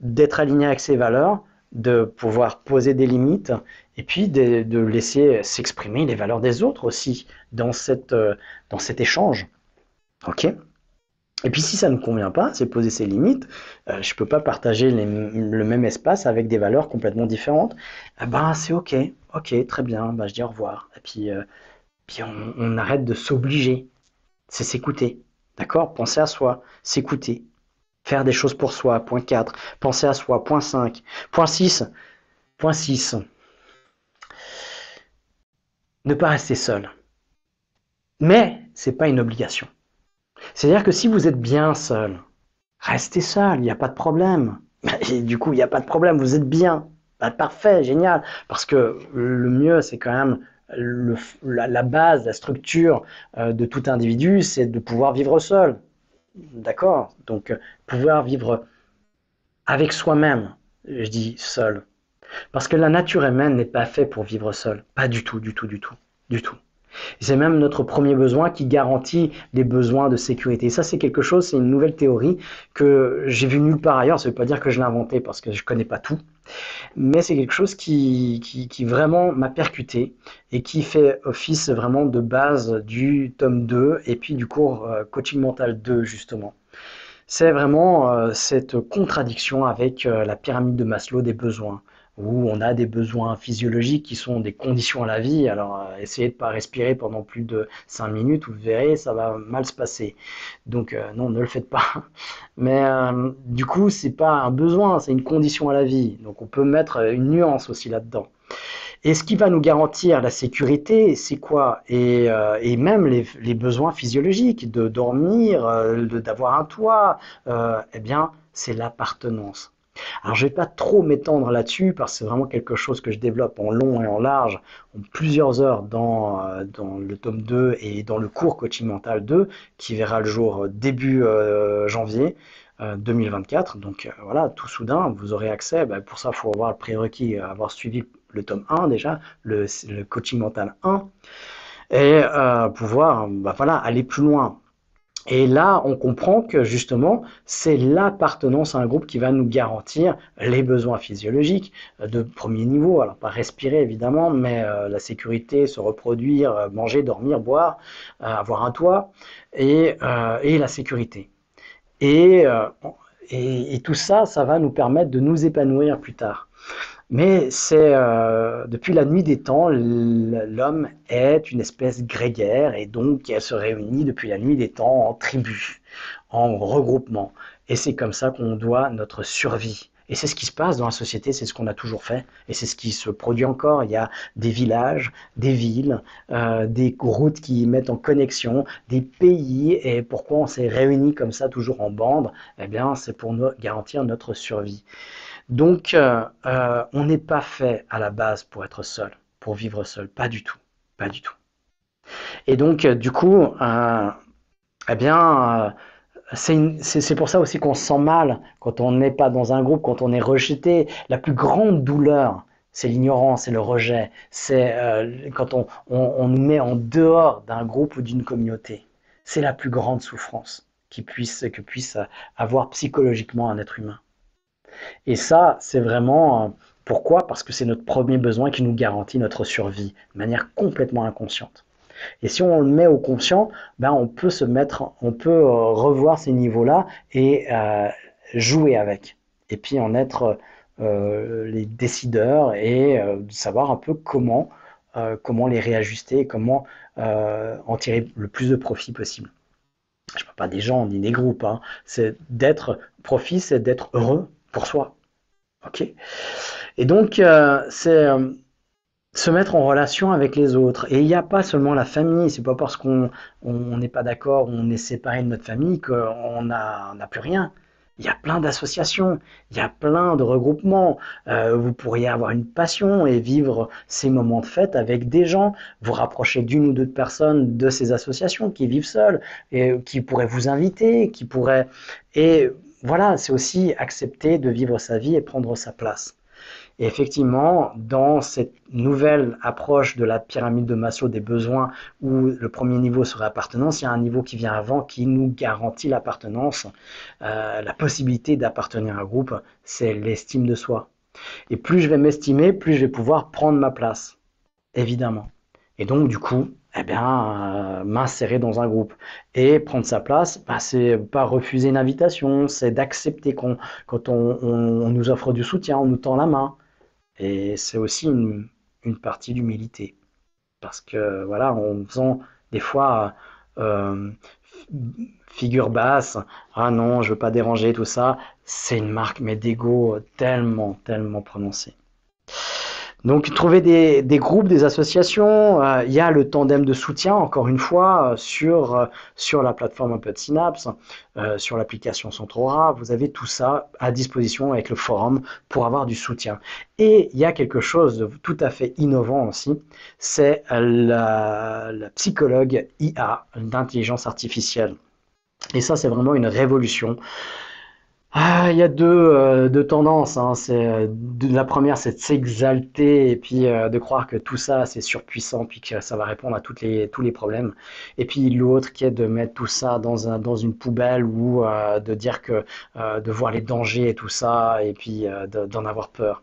d'être aligné avec ses valeurs, de pouvoir poser des limites et puis de, de laisser s'exprimer les valeurs des autres aussi dans, cette, dans cet échange. OK? Et puis si ça ne convient pas, c'est poser ses limites. Euh, je ne peux pas partager le même espace avec des valeurs complètement différentes. Eh ben c'est ok, ok, très bien. Ben, je dis au revoir. Et puis, euh, puis on, arrête de s'obliger. C'est s'écouter. D'accord? Penser à soi, s'écouter. Faire des choses pour soi. Point 4. Penser à soi. Point 5. Point 6. Point 6. Ne pas rester seul. Mais c'est pas une obligation. C'est-à-dire que si vous êtes bien seul, restez seul, il n'y a pas de problème. *laughs* Du coup, il n'y a pas de problème, vous êtes bien. Bah, parfait, génial. Parce que le mieux, c'est quand même la, base, la structure euh, de tout individu, c'est de pouvoir vivre seul. D'accord? Donc, euh, pouvoir vivre avec soi-même, je dis seul. Parce que la nature humaine n'est pas faite pour vivre seul. Pas du tout, du tout, du tout, du tout. C'est même notre premier besoin qui garantit les besoins de sécurité. ça, c'est quelque chose, c'est une nouvelle théorie que j'ai vue nulle part ailleurs. Ça ne veut pas dire que je l'ai inventée parce que je ne connais pas tout. Mais c'est quelque chose qui, vraiment m'a percuté et qui fait office vraiment de base du tome 2 et puis du cours euh, Coaching Mental 2, justement. C'est vraiment euh, cette contradiction avec euh, la pyramide de Maslow des besoins. Où on a des besoins physiologiques qui sont des conditions à la vie. Alors, euh, essayez de ne pas respirer pendant plus de 5 minutes, vous verrez, ça va mal se passer. Donc, euh, non, ne le faites pas. *laughs* Mais euh, du coup, c'est pas un besoin, c'est une condition à la vie. Donc, on peut mettre une nuance aussi là-dedans. Et ce qui va nous garantir la sécurité, c'est quoi? Et, et, même les, besoins physiologiques, de dormir, d'avoir un toit, eh bien, c'est l'appartenance. Alors je vais pas trop m'étendre là-dessus parce que c'est vraiment quelque chose que je développe en long et en large, en plusieurs heures dans, euh, dans le tome 2 et dans le cours coaching mental 2 qui verra le jour début euh, janvier 2024. Euh, Donc voilà, tout soudain, vous aurez accès. Ben, pour ça, il faut avoir le prérequis, avoir suivi le tome 1 déjà, le, coaching mental 1 et pouvoir ben, voilà, aller plus loin. Et là, on comprend que justement, c'est l'appartenance à un groupe qui va nous garantir les besoins physiologiques de premier niveau. Alors, pas respirer évidemment, mais euh, la sécurité, se reproduire, euh, manger, dormir, boire, euh, avoir un toit et, et la sécurité. Et, et, et, tout ça, ça va nous permettre de nous épanouir plus tard. Mais c'est euh, depuis la nuit des temps, l'homme est une espèce grégaire et donc elle se réunit depuis la nuit des temps en tribus, en regroupement. Et c'est comme ça qu'on doit notre survie. Et c'est ce qui se passe dans la société, c'est ce qu'on a toujours fait, et c'est ce qui se produit encore. Il y a des villages, des villes, euh, des routes qui mettent en connexion, des pays, et pourquoi on s'est réunis comme ça, toujours en bande? Eh bien, c'est pour nous garantir notre survie. Donc, euh, euh, on n'est pas fait à la base pour être seul, pour vivre seul, pas du tout, pas du tout. Et donc, euh, du coup, eh bien, c'est pour ça aussi qu'on se sent mal quand on n'est pas dans un groupe, quand on est rejeté. La plus grande douleur, c'est l'ignorance, c'est le rejet, c'est quand on, on, nous met en dehors d'un groupe ou d'une communauté. C'est la plus grande souffrance qui puisse, que puisse avoir psychologiquement un être humain. Et ça, c'est vraiment... Euh, pourquoi? Parce que c'est notre premier besoin qui nous garantit notre survie de manière complètement inconsciente. Et si on le met au conscient, ben on peut se mettre, on peut euh, revoir ces niveaux-là et euh, jouer avec. Et puis en être les décideurs et savoir un peu comment, comment les réajuster et comment en tirer le plus de profit possible. Je ne parle pas des gens ni des groupes. Hein. C'est d'être profit, c'est d'être heureux pour soi. Ok Et donc, euh, c'est euh, se mettre en relation avec les autres. Et il n'y a pas seulement la famille. C'est pas parce qu'on n'est pas d'accord, on est séparé de notre famille qu'on n'a plus rien. Il y a plein d'associations, il y a plein de regroupements. Euh, vous pourriez avoir une passion et vivre ces moments de fête avec des gens, vous rapprocher d'une ou deux personnes de ces associations qui vivent seules et qui pourraient vous inviter, qui pourraient et voilà, c'est aussi accepter de vivre sa vie et prendre sa place. Et effectivement, dans cette nouvelle approche de la pyramide de Maslow des besoins, où le premier niveau serait appartenance, il y a un niveau qui vient avant qui nous garantit l'appartenance, euh, la possibilité d'appartenir à un groupe, c'est l'estime de soi. Et plus je vais m'estimer, plus je vais pouvoir prendre ma place, évidemment. Et donc, du coup, eh bien, euh, m'insérer dans un groupe. Et prendre sa place, bah, c'est pas refuser une invitation, c'est d'accepter qu'on, quand on, nous offre du soutien, on nous tend la main. Et c'est aussi une, partie d'humilité. Parce que, voilà, en faisant des fois euh, figure basse, ah non, je veux pas déranger, tout ça, c'est une marque, mais d'ego tellement, tellement prononcée. Donc trouver des, groupes, des associations, euh, il y a le tandem de soutien, encore une fois, euh, sur, euh, sur la plateforme un peu de Synapse, sur l'application Centrora, vous avez tout ça à disposition avec le forum pour avoir du soutien. Et il y a quelque chose de tout à fait innovant aussi, c'est la, la psychologue IA, d'intelligence artificielle. Et ça, c'est vraiment une révolution. Ah, il y a deux, euh, deux tendances. Hein. C'est, euh, la première, c'est de s'exalter et puis euh, de croire que tout ça, c'est surpuissant, puis que ça va répondre à toutes les, tous les problèmes. Et puis l'autre qui est de mettre tout ça dans, un, dans une poubelle ou de dire que de voir les dangers et tout ça, et puis d'en avoir peur.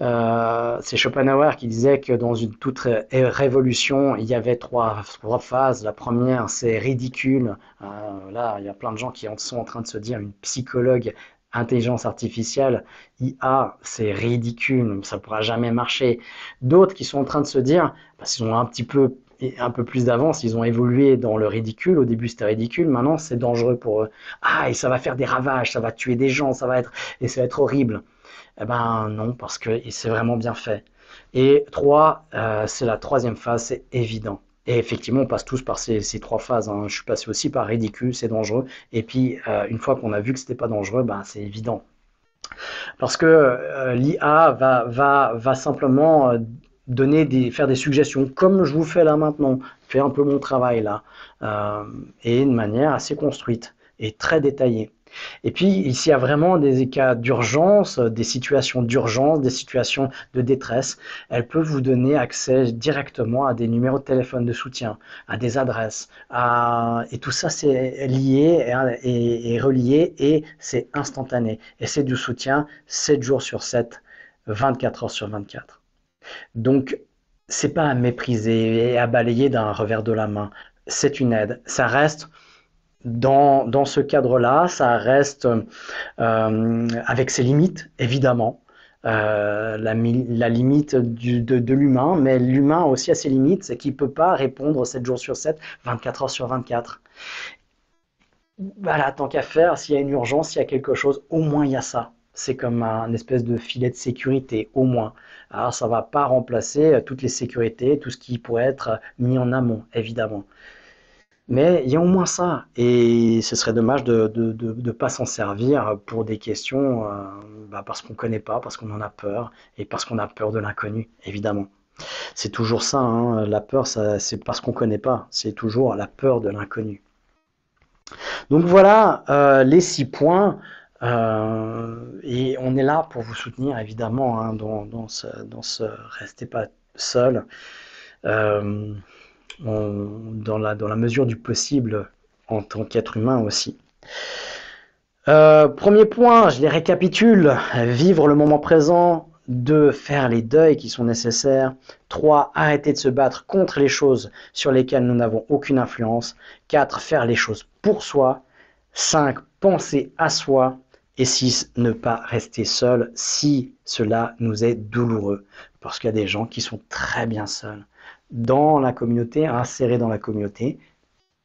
Euh, c'est Schopenhauer qui disait que dans une toute révolution, il y avait trois, phases. La première, c'est ridicule. Euh, là, il y a plein de gens qui sont en train de se dire une psychologue intelligence artificielle, IA, c'est ridicule, ça pourra jamais marcher. D'autres qui sont en train de se dire, parce qu'ils ont un petit peu un peu plus d'avance, ils ont évolué dans le ridicule. Au début, c'était ridicule. Maintenant, c'est dangereux pour eux. Ah, et ça va faire des ravages, ça va tuer des gens, ça va être, et ça va être horrible. Eh ben, non, parce que c'est vraiment bien fait. Et trois, euh, c'est la troisième phase, c'est évident. Et effectivement, on passe tous par ces, trois phases. Hein. Je suis passé aussi par ridicule, c'est dangereux. Et puis, euh, une fois qu'on a vu que c'était pas dangereux, ben, c'est évident. Parce que euh, l'IA va, simplement donner des, faire des suggestions, comme je vous fais là maintenant, faire un peu mon travail là, et de manière assez construite et très détaillée. Et puis, ici, il y a vraiment des cas d'urgence, des situations d'urgence, des situations de détresse. Elle peut vous donner accès directement à des numéros de téléphone de soutien, à des adresses. Et tout ça, c'est lié et, relié et c'est instantané. Et c'est du soutien 7 jours sur 7, 24 heures sur 24. Donc, c'est pas à mépriser et à balayer d'un revers de la main. C'est une aide. Ça reste dans, dans ce cadre-là, ça reste euh, avec ses limites, évidemment. Euh, la, limite de, de l'humain, mais l'humain aussi a ses limites, c'est qu'il ne peut pas répondre 7 jours sur 7, 24 heures sur 24. Voilà, tant qu'à faire, s'il y a une urgence, s'il y a quelque chose, au moins il y a ça. C'est comme un espèce de filet de sécurité, au moins. Alors ça ne va pas remplacer toutes les sécurités, tout ce qui pourrait être mis en amont, évidemment. Mais il y a au moins ça. Et ce serait dommage de ne pas s'en servir pour des questions euh, bah, parce qu'on ne connaît pas, parce qu'on en a peur et parce qu'on a peur de l'inconnu, évidemment. C'est toujours ça, hein. la peur, c'est parce qu'on ne connaît pas. C'est toujours la peur de l'inconnu. Donc voilà euh, les six points. Euh, et on est là pour vous soutenir, évidemment, hein, dans, dans ce Restez pas seul dans, la, dans la mesure du possible en tant qu'être humain aussi. Euh, premier point, je les récapitule. Vivre le moment présent. 2. Faire les deuils qui sont nécessaires. 3. Arrêter de se battre contre les choses sur lesquelles nous n'avons aucune influence. 4. Faire les choses pour soi. 5. Penser à soi. Et 6. Ne pas rester seul si cela nous est douloureux. Parce qu'il y a des gens qui sont très bien seuls dans la communauté, insérés dans la communauté,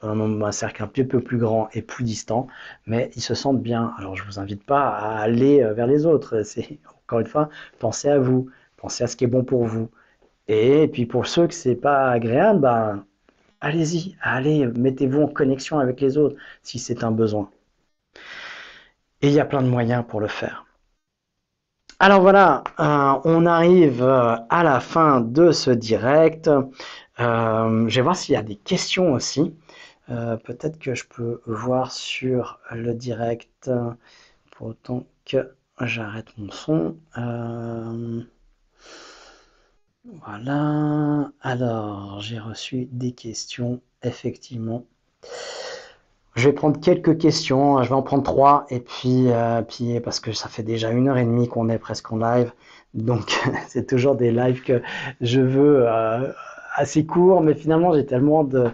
dans un cercle un peu plus grand et plus distant, mais ils se sentent bien. Alors je vous invite pas à aller euh, vers les autres. *laughs* C'est encore une fois, pensez à vous, pensez à ce qui est bon pour vous. Et puis pour ceux que c'est pas agréable, ben, allez-y, allez, mettez-vous en connexion avec les autres si c'est un besoin. Et il y a plein de moyens pour le faire. Alors voilà, euh, on arrive euh, à la fin de ce direct. Euh, je vais voir s'il y a des questions aussi. Peut-être que je peux voir sur le direct pour autant que j'arrête mon son. voilà. Alors, j'ai reçu des questions, effectivement. Je vais prendre quelques questions, je vais en prendre trois, et puis, euh, puis parce que ça fait déjà une heure et demie qu'on est presque en live, donc *laughs* c'est toujours des lives que je veux euh, assez courts, mais finalement j'ai tellement de,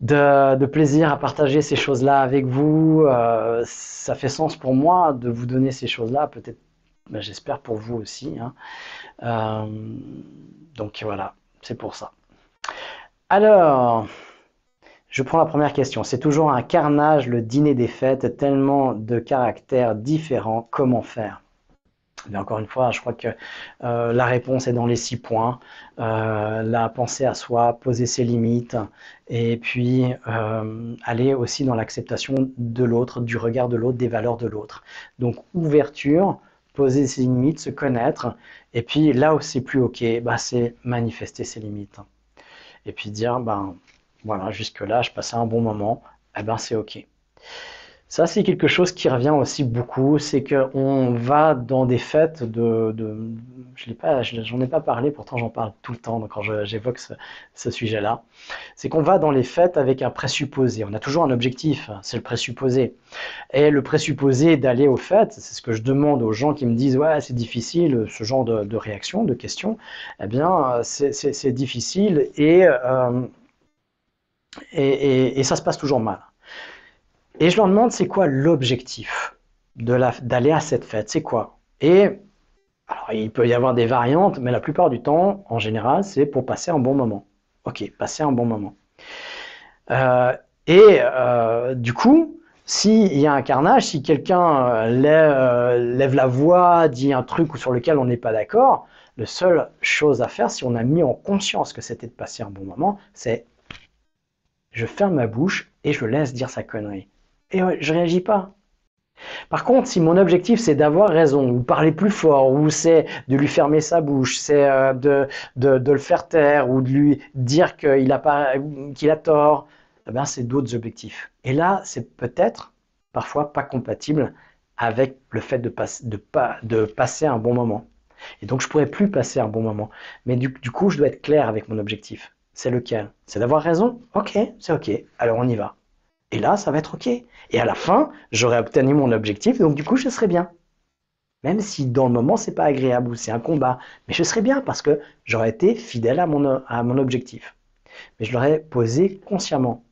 de, plaisir à partager ces choses-là avec vous. Euh, ça fait sens pour moi de vous donner ces choses-là, peut-être, ben, j'espère pour vous aussi. Hein. donc voilà, c'est pour ça. Alors. Je prends la première question. C'est toujours un carnage le dîner des fêtes, tellement de caractères différents. Comment faire? Mais encore une fois, je crois que euh, la réponse est dans les six points. Euh, la penser à soi, poser ses limites, et puis euh, aller aussi dans l'acceptation de l'autre, du regard de l'autre, des valeurs de l'autre. Donc ouverture, poser ses limites, se connaître, et puis là où c'est plus ok, bah, c'est manifester ses limites. Et puis dire, ben, voilà, jusque-là, je passais un bon moment. Eh ben, c'est OK. Ça, c'est quelque chose qui revient aussi beaucoup, c'est qu'on va dans des fêtes de, je l'ai pas, j'en ai pas parlé, pourtant j'en parle tout le temps quand j'évoque ce, sujet-là. C'est qu'on va dans les fêtes avec un présupposé. On a toujours un objectif, c'est le présupposé. Et le présupposé d'aller aux fêtes, c'est ce que je demande aux gens qui me disent ouais c'est difficile, ce genre de, réaction, de questions. Eh bien, c'est difficile et euh, et, ça se passe toujours mal. Et je leur demande, c'est quoi l'objectif d'aller à cette fête? C'est quoi? Et il peut y avoir des variantes, mais la plupart du temps, en général, c'est pour passer un bon moment. Ok, passer un bon moment. Euh, et euh, du coup, s'il y a un carnage, si quelqu'un euh, lève, lève, la voix, dit un truc sur lequel on n'est pas d'accord, la seule chose à faire, si on a mis en conscience que c'était de passer un bon moment, c'est je ferme ma bouche et je laisse dire sa connerie. Et je réagis pas. Par contre, si mon objectif c'est d'avoir raison, ou parler plus fort, ou c'est de lui fermer sa bouche, c'est euh, de, le faire taire, ou de lui dire qu'il a, qu'il a tort, eh ben, c'est d'autres objectifs. Et là, c'est peut-être parfois pas compatible avec le fait de, passer un bon moment. Et donc, je pourrais plus passer un bon moment. Mais du coup, je dois être clair avec mon objectif. C'est lequel? C'est d'avoir raison? Ok, c'est ok. Alors, on y va. Et là, ça va être OK. Et à la fin, j'aurai obtenu mon objectif, donc du coup, je serai bien. Même si dans le moment, c'est pas agréable ou c'est un combat. Mais je serai bien parce que j'aurais été fidèle à mon, à mon objectif. Mais je l'aurais posé consciemment.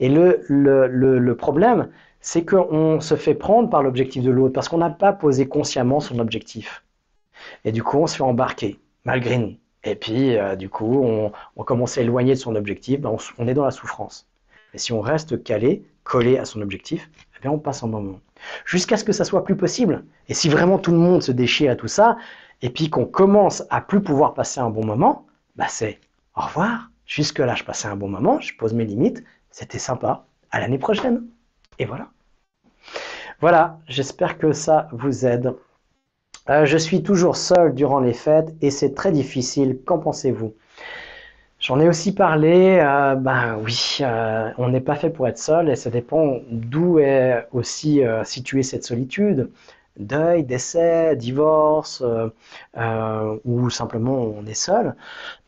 Et le, le, le, problème, c'est qu'on se fait prendre par l'objectif de l'autre parce qu'on n'a pas posé consciemment son objectif. Et du coup, on se fait embarquer, malgré nous. Et puis, euh, du coup, on, on, commence à éloigner de son objectif, ben, on est dans la souffrance. Et si on reste calé, collé à son objectif, eh bien on passe un bon moment. Jusqu'à ce que ça soit plus possible. Et si vraiment tout le monde se déchire à tout ça, et puis qu'on commence à plus pouvoir passer un bon moment, bah c'est au revoir. Jusque là, je passais un bon moment, je pose mes limites, c'était sympa. À l'année prochaine. Et voilà. Voilà, j'espère que ça vous aide. Euh, je suis toujours seul durant les fêtes et c'est très difficile. Qu'en pensez-vous? J'en ai aussi parlé, euh, ben oui, euh, on n'est pas fait pour être seul et ça dépend d'où est aussi située cette solitude. Deuil, décès, divorce, ou simplement on est seul,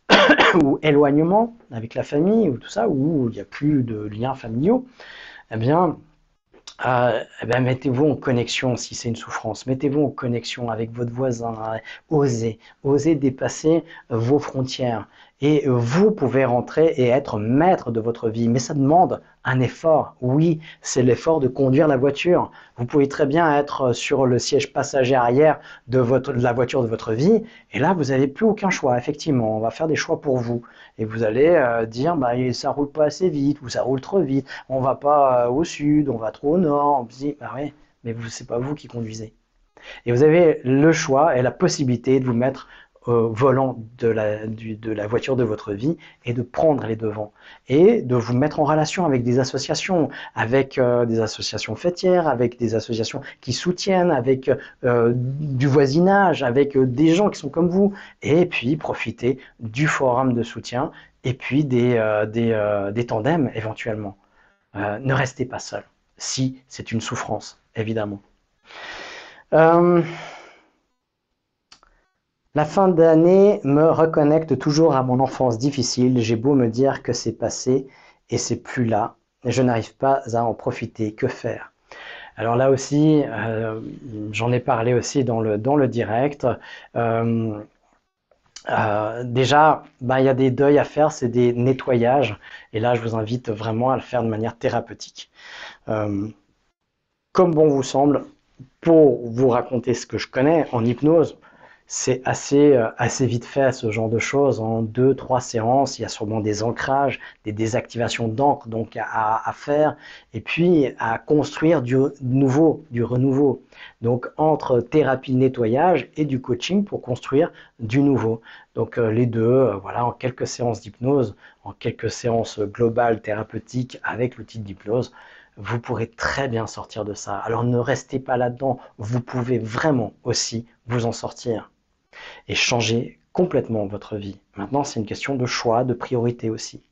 *coughs* ou éloignement avec la famille, ou tout ça, où il n'y a plus de liens familiaux. Eh bien, eh ben, mettez-vous en connexion si c'est une souffrance. Mettez-vous en connexion avec votre voisin. Osez, osez dépasser vos frontières et vous pouvez rentrer et être maître de votre vie. Mais ça demande un effort. Oui, c'est l'effort de conduire la voiture. Vous pouvez très bien être sur le siège passager arrière de, la voiture de votre vie. Et là, vous n'avez plus aucun choix. Effectivement, on va faire des choix pour vous. Et vous allez euh, dire, bah, ça roule pas assez vite ou ça roule trop vite. On va pas euh, au sud, on va trop au nord. On dit, bah oui, mais c'est pas vous qui conduisez. Et vous avez le choix et la possibilité de vous mettre volant de la, voiture de votre vie et de prendre les devants et de vous mettre en relation avec des associations, avec euh, des associations fêtières, avec des associations qui soutiennent, avec euh, du voisinage, avec euh, des gens qui sont comme vous et puis profiter du forum de soutien et puis des tandems éventuellement. ne restez pas seul si c'est une souffrance, évidemment. La fin d'année me reconnecte toujours à mon enfance difficile. J'ai beau me dire que c'est passé et c'est plus là. Je n'arrive pas à en profiter. Que faire? Alors là aussi, euh, j'en ai parlé aussi dans le, direct. Euh, euh, déjà, bah, il y a des deuils à faire, c'est des nettoyages. Et là, je vous invite vraiment à le faire de manière thérapeutique. comme bon vous semble, pour vous raconter ce que je connais en hypnose, c'est assez, euh, assez vite fait ce genre de choses. En deux, trois séances, il y a sûrement des ancrages, des désactivations d'encre donc à, à, faire, et puis à construire du nouveau, du renouveau. Donc entre thérapie nettoyage et du coaching pour construire du nouveau. Donc euh, les deux, euh, voilà, en quelques séances d'hypnose, en quelques séances globales thérapeutiques avec l'outil d'hypnose, vous pourrez très bien sortir de ça. Alors ne restez pas là-dedans, vous pouvez vraiment aussi vous en sortir et changer complètement votre vie. Maintenant, c'est une question de choix, de priorité aussi.